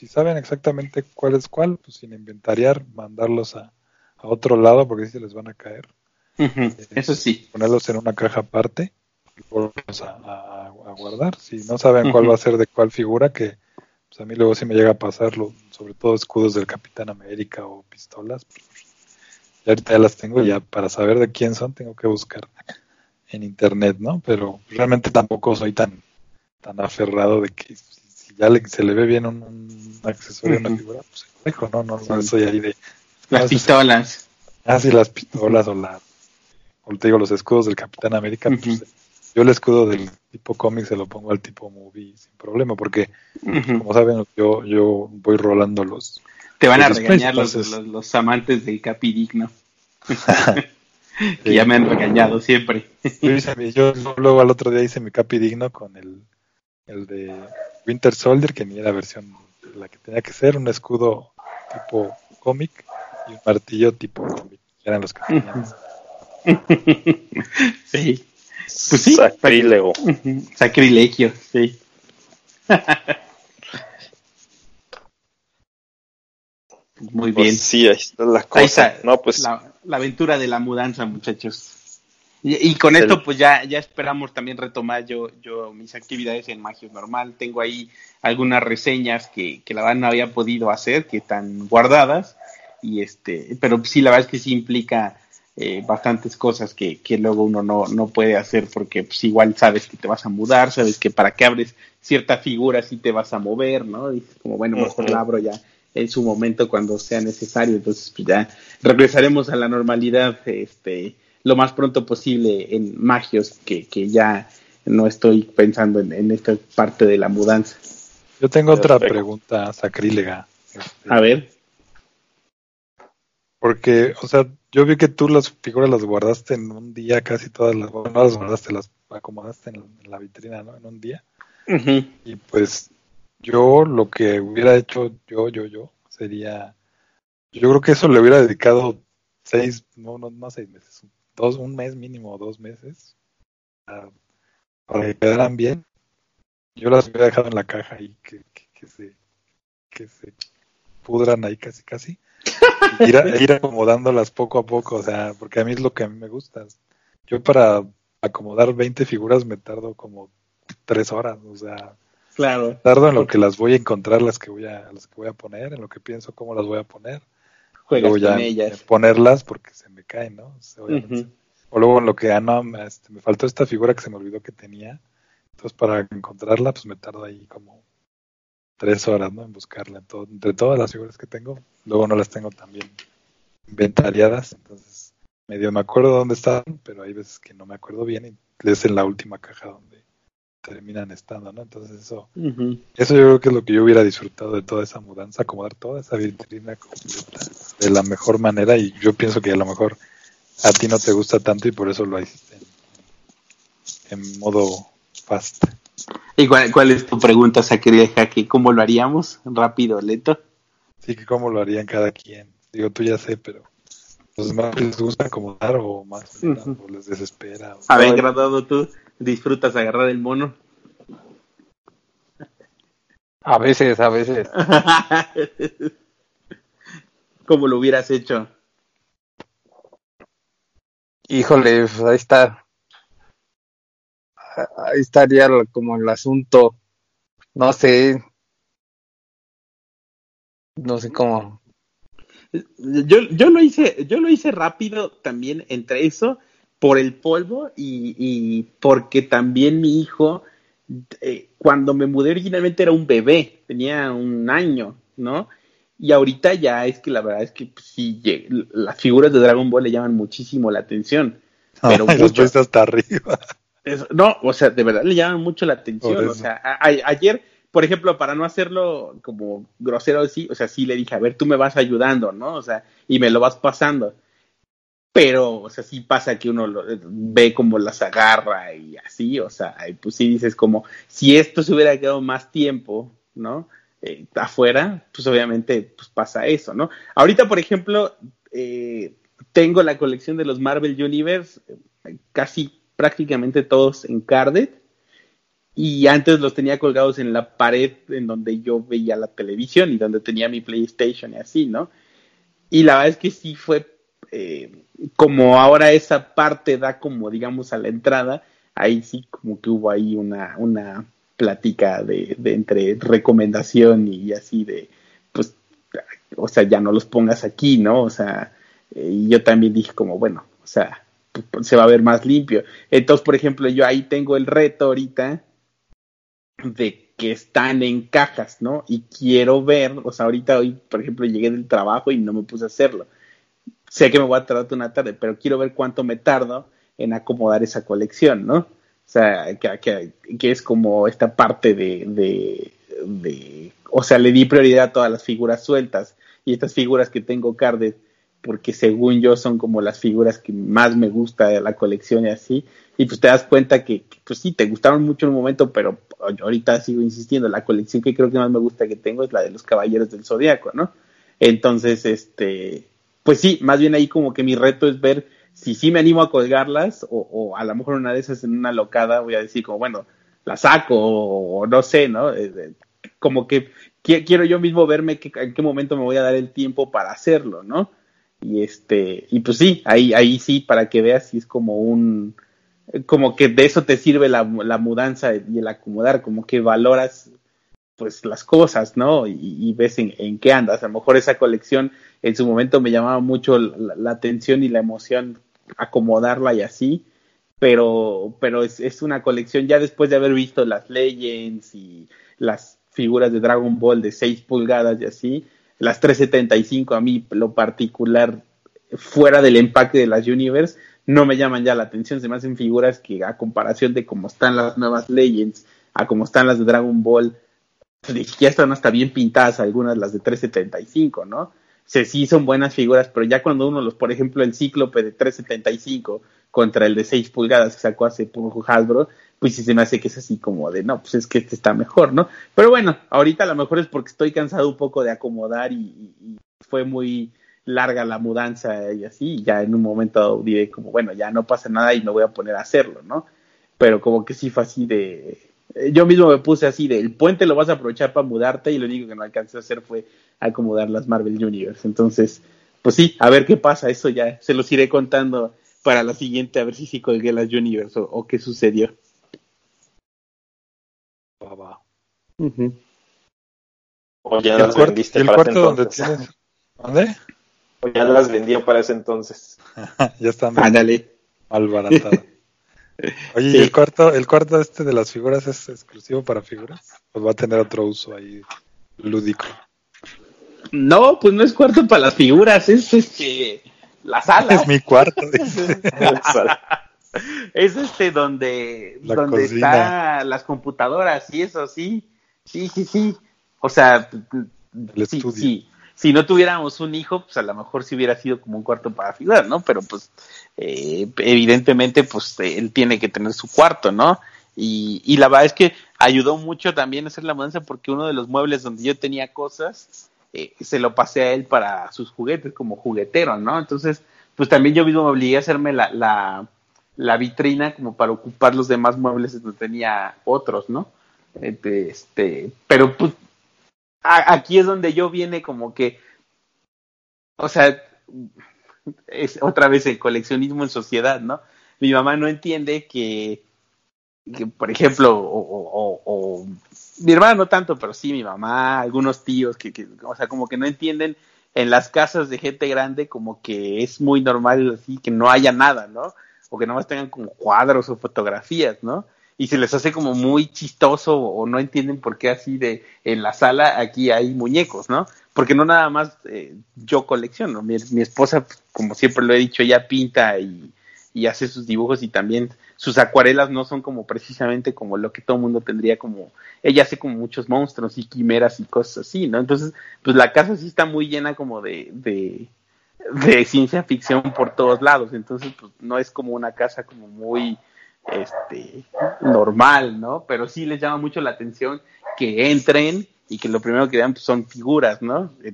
si saben exactamente cuál es cuál, pues sin inventariar, mandarlos a, a otro lado porque si se les van a caer. Ujú, eso sí. Ponerlos en una caja aparte y volverlos a, a- a guardar. Si no saben cuál va a ser de cuál figura, que pues a mí luego sí me llega a pasarlo, sobre todo escudos del Capitán América o pistolas. pues, ya ahorita ya las tengo, ya para saber de quién son tengo que buscar en internet, ¿no? Pero realmente tampoco soy tan tan aferrado de que si, ya le- se le ve bien un, un accesorio a una figura, pues dejo, no, no, no soy ahí de Las pistolas. ah, sí, las pistolas o la o te digo los escudos del Capitán América, pues, Ujú. yo el escudo del tipo cómic se lo pongo al tipo movie sin problema, porque como saben, yo yo voy rolando los Te van a regañar los, entonces- los, los amantes del capidigno. que ya me han regañado siempre. Yo luego al otro día hice mi capi digno con el, el de Winter Soldier, que ni era versión la que tenía que ser, un escudo tipo cómic y un martillo tipo cómic. que Eran los que tenían. sí. Pues sí. Sacrílego. Sacrilegio, sí. Muy bien. Pues sí, ahí está la Ahí cosa. está No, pues la, la aventura de la mudanza, muchachos. Y, y con esto, pues ya, ya esperamos también retomar yo, yo mis actividades en Magios Normal. Tengo ahí algunas reseñas que, que la verdad no había podido hacer, que están guardadas. Y este, pero sí, la verdad es que sí implica eh, bastantes cosas que, que luego uno no, no puede hacer porque pues igual sabes que te vas a mudar, sabes que para que abres cierta figura sí te vas a mover, ¿no? Dices como, bueno, mejor la abro ya en su momento cuando sea necesario. Entonces, pues ya regresaremos a la normalidad este, lo más pronto posible en Magios, que, que ya no estoy pensando en, en esta parte de la mudanza. Yo tengo otra Perfecto. pregunta sacrílega. este, A ver. Porque, o sea, yo vi que tú las figuras las guardaste en un día, casi todas las, bueno, no las guardaste, las acomodaste en, en la vitrina, ¿no? En un día. Y pues yo lo que hubiera hecho yo, yo, yo, sería, yo creo que eso le hubiera dedicado seis, no, no, no seis meses, dos, un mes mínimo, dos meses, a- para que quedaran bien. Yo las hubiera dejado en la caja y que, que, que se, que se pudran ahí casi, casi. Y ir, a- ir acomodándolas poco a poco, o sea, porque a mí es lo que a mí me gusta. Yo para acomodar 20 figuras me tardo como tres horas, o sea, Claro. tardo en lo que las voy a encontrar, las que voy a, las que voy a poner, en lo que pienso cómo las voy a poner, Juegas luego ya con ellas. ponerlas porque se me caen, ¿no? O sea, obviamente Ujú. O luego en lo que, ah, no, me, este, me faltó esta figura que se me olvidó que tenía. Entonces para encontrarla, pues me tardo ahí como tres horas, ¿no? En buscarla. En todo- entre todas las figuras que tengo, luego no las tengo tan bien inventariadas. Entonces, medio me acuerdo dónde están, pero hay veces que no me acuerdo bien y es en la última caja donde terminan estando, ¿no? Entonces eso, eso yo creo que es lo que yo hubiera disfrutado de toda esa mudanza, acomodar toda esa vitrina completa de la mejor manera y yo pienso que a lo mejor a ti no te gusta tanto y por eso lo hiciste en, en modo fast. ¿Y cuál, cuál es tu pregunta, o sea, querida Jaque? ¿Cómo lo haríamos? ¿Rápido, lento? Sí, que cómo lo harían cada quien. Digo, tú ya sé, pero los demás les gusta acomodar o más o les desespera. o- A ver, graduado, ¿tú disfrutas agarrar el mono? A veces, a veces. ¿Cómo lo hubieras hecho? Híjole, pues ahí está. Ahí estaría como el asunto. No sé. No sé cómo. Yo, yo lo hice, yo lo hice rápido también entre eso, por el polvo y, y porque también mi hijo, eh, cuando me mudé originalmente era un bebé, tenía un año, ¿no? Y ahorita ya es que la verdad es que pues, sí, las figuras de Dragon Ball le llaman muchísimo la atención. Pero Ay, los mucho. pusiste hasta arriba. Es- no, o sea, de verdad le llaman mucho la atención. O sea, a- a- ayer, por ejemplo, para no hacerlo como grosero así, o sea, sí le dije, a ver, tú me vas ayudando, ¿no? O sea, y me lo vas pasando. Pero, o sea, sí pasa que uno lo- ve como las agarra y así, o sea, y pues sí dices como, si esto se hubiera quedado más tiempo, ¿no? Eh, afuera, pues obviamente pues pasa eso, ¿no? Ahorita, por ejemplo, eh, tengo la colección de los Marvel Universe, eh, casi prácticamente todos en carded, y antes los tenía colgados en la pared en donde yo veía la televisión y donde tenía mi PlayStation y así, ¿no? Y la verdad es que sí fue eh, como ahora esa parte da como digamos a la entrada, ahí sí como que hubo ahí una, una plática de, entre recomendación y así de pues o sea ya no los pongas aquí, ¿no? O sea, eh, y yo también dije como bueno, o sea, pues, se va a ver más limpio. Entonces, por ejemplo, yo ahí tengo el reto ahorita de que están en cajas, ¿no? Y quiero ver, o sea, ahorita hoy, por ejemplo, llegué del trabajo y no me puse a hacerlo. Sé que me voy a tardar una tarde, pero quiero ver cuánto me tardo en acomodar esa colección, ¿no? O sea, que, que, es como esta parte de, de, de, o sea, le di prioridad a todas las figuras sueltas y estas figuras que tengo carded, porque según yo son como las figuras que más me gusta de la colección y así, y pues te das cuenta que, que, pues sí, te gustaron mucho en un momento, pero ahorita sigo insistiendo, la colección que creo que más me gusta que tengo es la de los Caballeros del Zodiaco, ¿no? Entonces, este, pues sí, más bien ahí como que mi reto es ver si sí me animo a colgarlas o, o a lo mejor una de esas en una locada voy a decir como, bueno, la saco o, no sé, ¿no? Eh, como que qu quiero yo mismo verme que, en qué momento me voy a dar el tiempo para hacerlo, ¿no? Y este, y pues sí, ahí, ahí sí, para que veas si es como un, como que de eso te sirve la mudanza y el acomodar, como que valoras pues las cosas, ¿no? Y, ves en, qué andas. A lo mejor esa colección en su momento me llamaba mucho la, atención y la emoción acomodarla y así, pero, pero es, es, una colección ya después de haber visto las Legends y las figuras de Dragon Ball de 6 pulgadas y así, las 375 a mí lo particular fuera del empaque de las Universe no me llaman ya la atención, se me hacen figuras que a comparación de cómo están las nuevas Legends, a cómo están las de Dragon Ball, ya están hasta bien pintadas algunas las de 375, ¿no? Sí son buenas figuras, pero ya cuando uno los, por ejemplo, el cíclope de 375 contra el de 6 pulgadas que sacó hace poco Hasbro, pues sí se me hace que es así como de, no, pues es que este está mejor, ¿no? Pero bueno, ahorita a lo mejor es porque estoy cansado un poco de acomodar y, y fue muy larga la mudanza y así, y ya en un momento diré como, bueno, ya no pasa nada y me voy a poner a hacerlo, ¿no? Pero como que sí fue así de, yo mismo me puse así de, el puente lo vas a aprovechar para mudarte y lo único que no alcancé a hacer fue acomodar las Marvel Universe. Entonces, pues sí, a ver qué pasa, eso ya se los iré contando para la siguiente, a ver si sí colgué las Universe o, o qué sucedió. Va, va. Uh -huh. O ya ¿Y las vendiste ¿y el para cuarto ese donde entonces. tienes? ¿Dónde? O ya las vendió para ese entonces. ya están. Ándale. mal. Oye, ¿y el cuarto, el cuarto este de las figuras es exclusivo para figuras? ¿O va a tener otro uso ahí lúdico? No, pues no es cuarto para las figuras, es este la sala. Es mi cuarto. es este donde, La donde están las computadoras y eso, sí. Sí, sí, sí. O sea, El sí, estudio. sí. Si no tuviéramos un hijo, pues a lo mejor sí hubiera sido como un cuarto para figuras, ¿no? Pero pues eh, evidentemente pues él tiene que tener su cuarto, ¿no? Y, y la verdad es que ayudó mucho también a hacer la mudanza porque uno de los muebles donde yo tenía cosas eh, se lo pasé a él para sus juguetes como juguetero, ¿no? Entonces, pues también yo mismo me obligué a hacerme la, la, la vitrina como para ocupar los demás muebles donde tenía otros, ¿no? Este, este, pero pues aquí es donde yo viene como que, o sea, es otra vez el coleccionismo en sociedad, ¿no? Mi mamá no entiende que, por ejemplo, o- mi hermana no tanto, pero sí mi mamá, algunos tíos que, que, o sea, como que no entienden en las casas de gente grande como que es muy normal así que no haya nada, ¿no? O que nomás tengan como cuadros o fotografías, ¿no? Y se les hace como muy chistoso o no entienden por qué así de en la sala aquí hay muñecos, ¿no? Porque no nada más eh, yo colecciono, mi, mi esposa, como siempre lo he dicho, ella pinta y, y hace sus dibujos y también sus acuarelas no son como precisamente como lo que todo el mundo tendría como, ella hace como muchos monstruos y quimeras y cosas así, ¿no? Entonces, pues la casa sí está muy llena como de, de, de ciencia ficción por todos lados, entonces pues no es como una casa como muy este normal, ¿no? Pero sí les llama mucho la atención que entren y que lo primero que vean pues, son figuras, ¿no? Eh,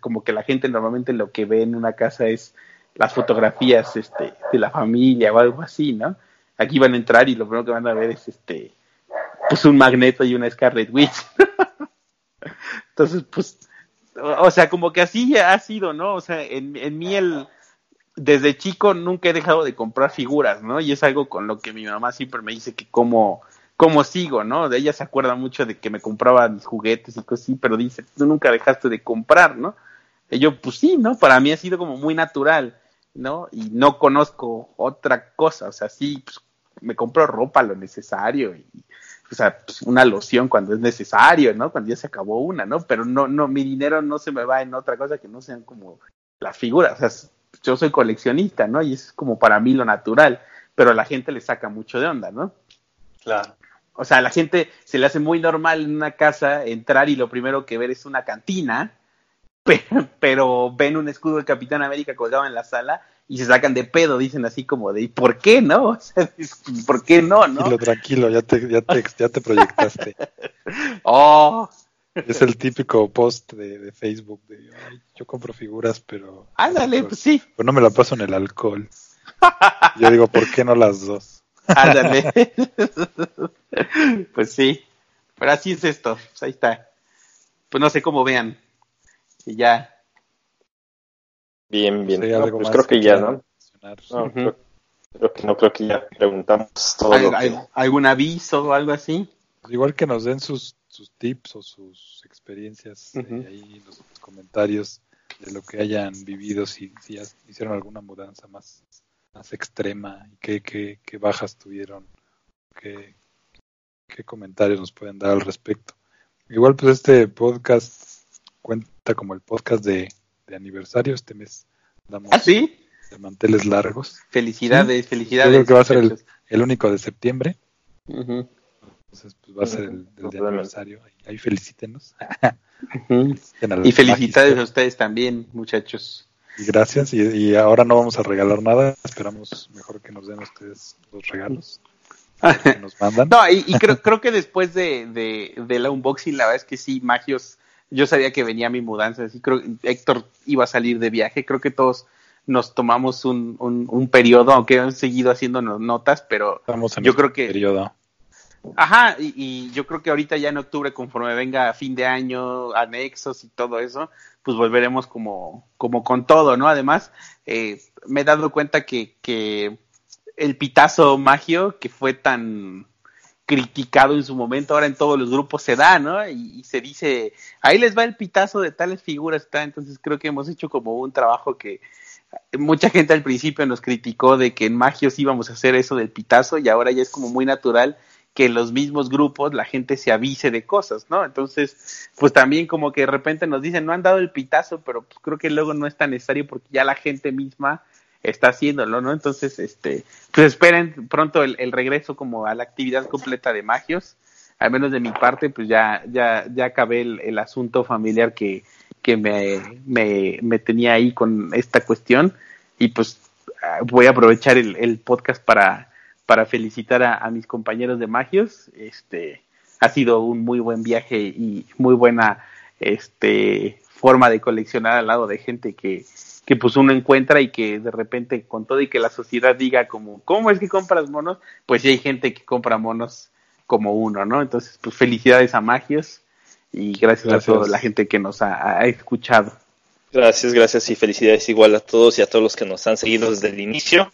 Como que la gente normalmente lo que ve en una casa es las fotografías este de la familia o algo así, ¿no? Aquí van a entrar y lo primero que van a ver es este pues un magneto y una Scarlet Witch. Entonces, pues o sea, como que así ha sido, ¿no? O sea, en, en mí el, desde chico nunca he dejado de comprar figuras, ¿no? Y es algo con lo que mi mamá siempre me dice que como, como sigo, ¿no? De ella se acuerda mucho de que me compraba mis juguetes y cosas así, pero dice, tú nunca dejaste de comprar, ¿no? Y yo, pues sí, ¿no? Para mí ha sido como muy natural, ¿no? Y no conozco otra cosa, o sea, sí, pues, me compro ropa lo necesario y, o sea, pues, una loción cuando es necesario, ¿no? Cuando ya se acabó una, ¿no? Pero no, no, mi dinero no se me va en otra cosa que no sean como las figuras, o sea, yo soy coleccionista, ¿no? Y es como para mí lo natural, pero a la gente le saca mucho de onda, ¿no? Claro. O sea, a la gente se le hace muy normal en una casa entrar y lo primero que ver es una cantina, pe- pero ven un escudo del Capitán América colgado en la sala y se sacan de pedo, dicen así como de, ¿y por qué no? O sea, ¿por qué no, no? Tranquilo, tranquilo, ya te, ya te, ya te proyectaste. Oh, Es el típico post de, de Facebook de "Ay, yo compro figuras, pero, ándale, pues sí, pero no me la paso en el alcohol. Yo digo, ¿por qué no las dos? ándale. pues sí, pero así es esto, pues ahí está. Pues no sé cómo vean. Y ya, Bien, bien. Sí, No, pues creo que ya, quieran ¿no? No, Ujú. creo, creo que no, creo que ya preguntamos todo ¿Al- lo que... al- ¿algún aviso o algo así? Igual que nos den sus, sus tips o sus experiencias eh, Ujú. ahí en los comentarios de lo que hayan vivido, si, si hicieron alguna mudanza más, más extrema y qué, qué, qué bajas tuvieron, qué, qué comentarios nos pueden dar al respecto. Igual pues este podcast cuenta como el podcast de, de aniversario, este mes damos ¿Ah, sí? de manteles largos, Felicidades, Yo felicidades. creo que va a ser el, el único de septiembre. Ujú, Entonces, pues va a ser el, el de aniversario. Ahí, felicítenos. Feliciten Y felicidades a ustedes también, muchachos. Y gracias. Y, y ahora no vamos a regalar nada. Esperamos mejor que nos den ustedes los regalos que nos mandan. No, y, y creo, creo que después de, de, de la unboxing, la verdad es que sí, Magios, yo sabía que venía mi mudanza, así creo Héctor iba a salir de viaje, creo que todos nos tomamos un, un, un periodo, aunque han seguido haciéndonos notas, pero Estamos en yo creo que- periodo. Ajá, y, y yo creo que ahorita ya en octubre, conforme venga fin de año, anexos y todo eso, pues volveremos como, como con todo, ¿no? Además, eh, me he dado cuenta que, que el pitazo magio, que fue tan, criticado en su momento, ahora en todos los grupos se da, ¿no? Y, se dice, ahí les va el pitazo de tales figuras, está. Entonces creo que hemos hecho como un trabajo que mucha gente al principio nos criticó de que en Magios íbamos a hacer eso del pitazo y ahora ya es como muy natural que en los mismos grupos la gente se avise de cosas, ¿no? Entonces, pues también como que de repente nos dicen, no han dado el pitazo, pero pues creo que luego no es tan necesario porque ya la gente misma está haciéndolo, ¿no? Entonces, este, pues esperen pronto el, regreso como a la actividad completa de Magios. Al menos de mi parte, pues ya, ya, ya acabé el, asunto familiar que, que me, me, me, tenía ahí con esta cuestión. Y pues ah, voy a aprovechar el, el podcast para, para felicitar a, a, mis compañeros de Magios. Este, ha sido un muy buen viaje y muy buena este, forma de coleccionar al lado de gente que, que pues uno encuentra y que de repente con todo y que la sociedad diga como, ¿cómo es que compras monos? Pues sí hay gente que compra monos como uno, ¿no? Entonces, pues felicidades a Magios y gracias, a toda la gente que nos ha, escuchado. Gracias, gracias y felicidades igual a todos y a todos los que nos han seguido desde el inicio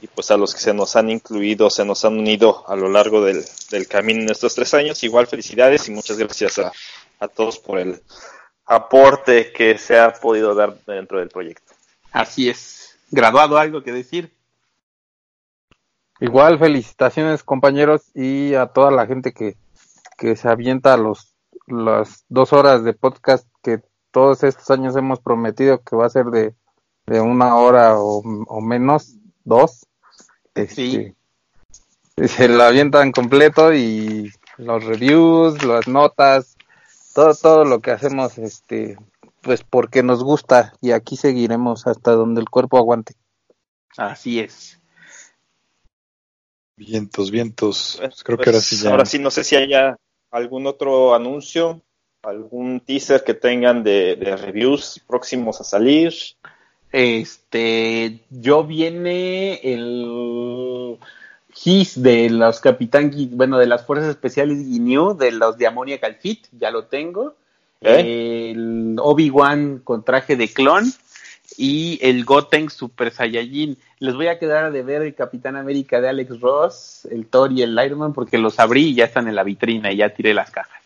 y pues a los que se nos han incluido, se nos han unido a lo largo del, camino en estos tres años. Igual felicidades y muchas gracias a, a todos por el aporte que se ha podido dar dentro del proyecto. Así es. ¿Graduado algo que decir? Igual, felicitaciones compañeros y a toda la gente que, que se avienta los, las dos horas de podcast que todos estos años hemos prometido que va a ser de, de una hora o, menos, dos. Sí. Este, se lo avientan completo y los reviews, las notas, todo, todo lo que hacemos este pues porque nos gusta y aquí seguiremos hasta donde el cuerpo aguante. Así es. Vientos, vientos. Pues creo que ahora sí pues, ya. Ahora sí, no sé si haya algún otro anuncio, algún teaser que tengan de, reviews próximos a salir. Este, yo viene el GIS de los Capitán, bueno, de las Fuerzas Especiales Guineo, de los de Amonia Calfit, ya lo tengo. ¿Eh? el Obi-Wan con traje de clon y el Goten Super Saiyajin. Les voy a quedar de ver el Capitán América de Alex Ross, el Thor y el Iron Man porque los abrí y ya están en la vitrina y ya tiré las cajas.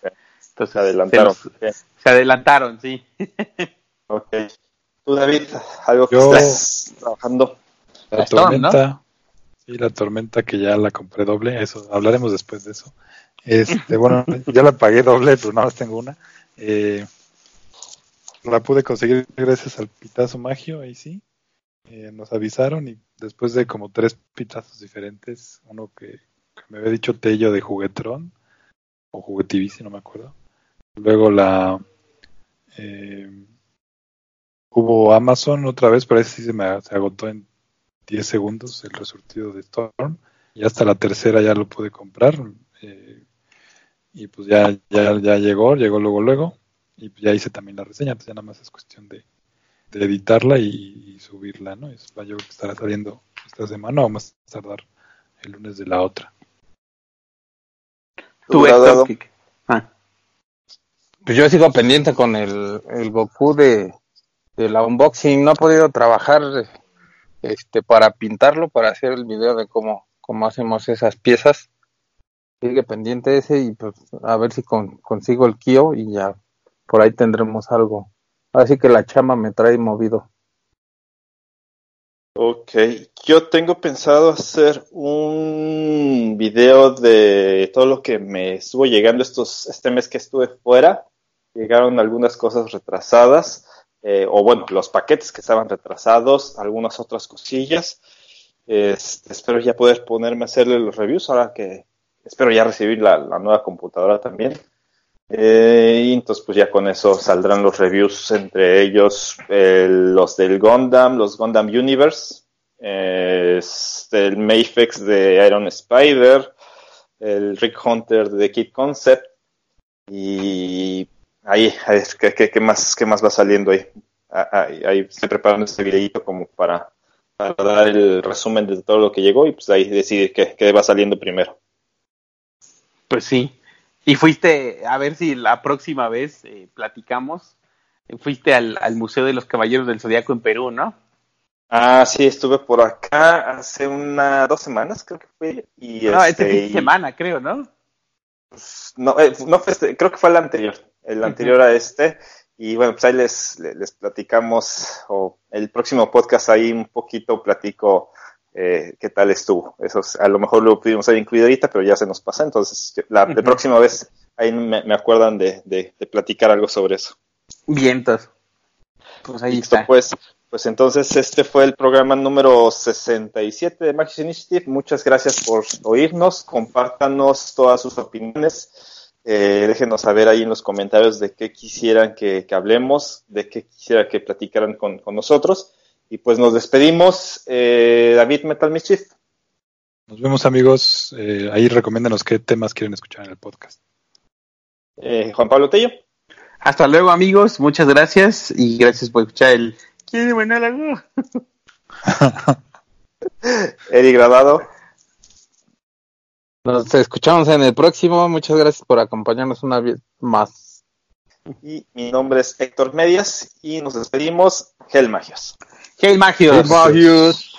Entonces, se adelantaron. Se, adelantaron, sí. ok. Tú, David, algo que estás trabajando. La, tormenta. Sí, la tormenta que ya la compré doble. Eso, hablaremos después de eso. Este, bueno, ya la pagué doble, pero nada más tengo una. Eh, la pude conseguir gracias al pitazo magio, ahí sí. Eh, nos avisaron y después de como tres pitazos diferentes, uno que, me había dicho Tello de Juguetrón o Juguetivici, no me acuerdo. Luego la eh, hubo Amazon otra vez, pero ese sí se me se agotó en 10 segundos el resurtido de Storm y hasta la tercera ya lo pude comprar. Eh, y pues ya, ya, ya llegó, llegó luego, luego, y ya hice también la reseña, entonces ya nada más es cuestión de, editarla y, subirla, ¿no? Es, yo creo que estará saliendo esta semana o más tardar el lunes de la otra. ¿Tú, ah. Pues yo sigo pendiente con el, el Goku de, de la unboxing, no he podido trabajar este para pintarlo, para hacer el video de cómo, cómo hacemos esas piezas sigue pendiente ese y pues a ver si consigo el Kio y ya por ahí tendremos algo. Así que la chama me trae movido. Ok, yo tengo pensado hacer un video de todo lo que me estuvo llegando estos este mes que estuve fuera. Llegaron algunas cosas retrasadas, eh, o bueno, los paquetes que estaban retrasados, algunas otras cosillas. Este, espero ya poder ponerme a hacerle los reviews ahora que espero ya recibir la, nueva computadora también. Eh, y entonces pues ya con eso saldrán los reviews, entre ellos los del Gundam, los Gundam Universe, el Mayfex de Iron Spider, el Rick Hunter de Kid Concept y ahí, ¿qué, más, ¿qué más va saliendo ahí? Ahí, estoy preparando este videito como para, para, dar el resumen de todo lo que llegó y pues ahí decidir qué, qué va saliendo primero. Pues sí. Y fuiste, a ver si la próxima vez eh, platicamos, fuiste al, Museo de los Caballeros del Zodiaco en Perú, ¿no? Ah, sí, estuve por acá hace una, dos semanas, creo que fue. Y no, este, fin de semana, creo, ¿no? Pues, no, eh, no fue este, creo que fue el anterior, el anterior a este. Y bueno, pues ahí les, les, platicamos, o el próximo podcast ahí un poquito platico eh, qué tal estuvo. Eso a lo mejor lo pudimos haber incluido ahorita, pero ya se nos pasa. Entonces, la, próxima vez ahí me, me acuerdan de, de, platicar algo sobre eso. Bien, entonces. Pues ahí está. Pues, pues entonces este fue el programa número 67 de Maxis Initiative. Muchas gracias por oírnos. Compártanos todas sus opiniones. Eh, déjenos saber ahí en los comentarios de qué quisieran que, hablemos, de qué quisiera que platicaran con, nosotros. Y pues nos despedimos. Eh, David Metal Mischief. Nos vemos amigos. Eh, ahí recomiéndanos qué temas quieren escuchar en el podcast. Eh, Juan Pablo Tello. Hasta luego amigos. Muchas gracias y gracias por escuchar el ¿Quién monólogo? Eric Grabado. Nos escuchamos en el próximo. Muchas gracias por acompañarnos una vez más. Y mi nombre es Héctor Medias y nos despedimos. Gel Magios. Gel Magios. Magios.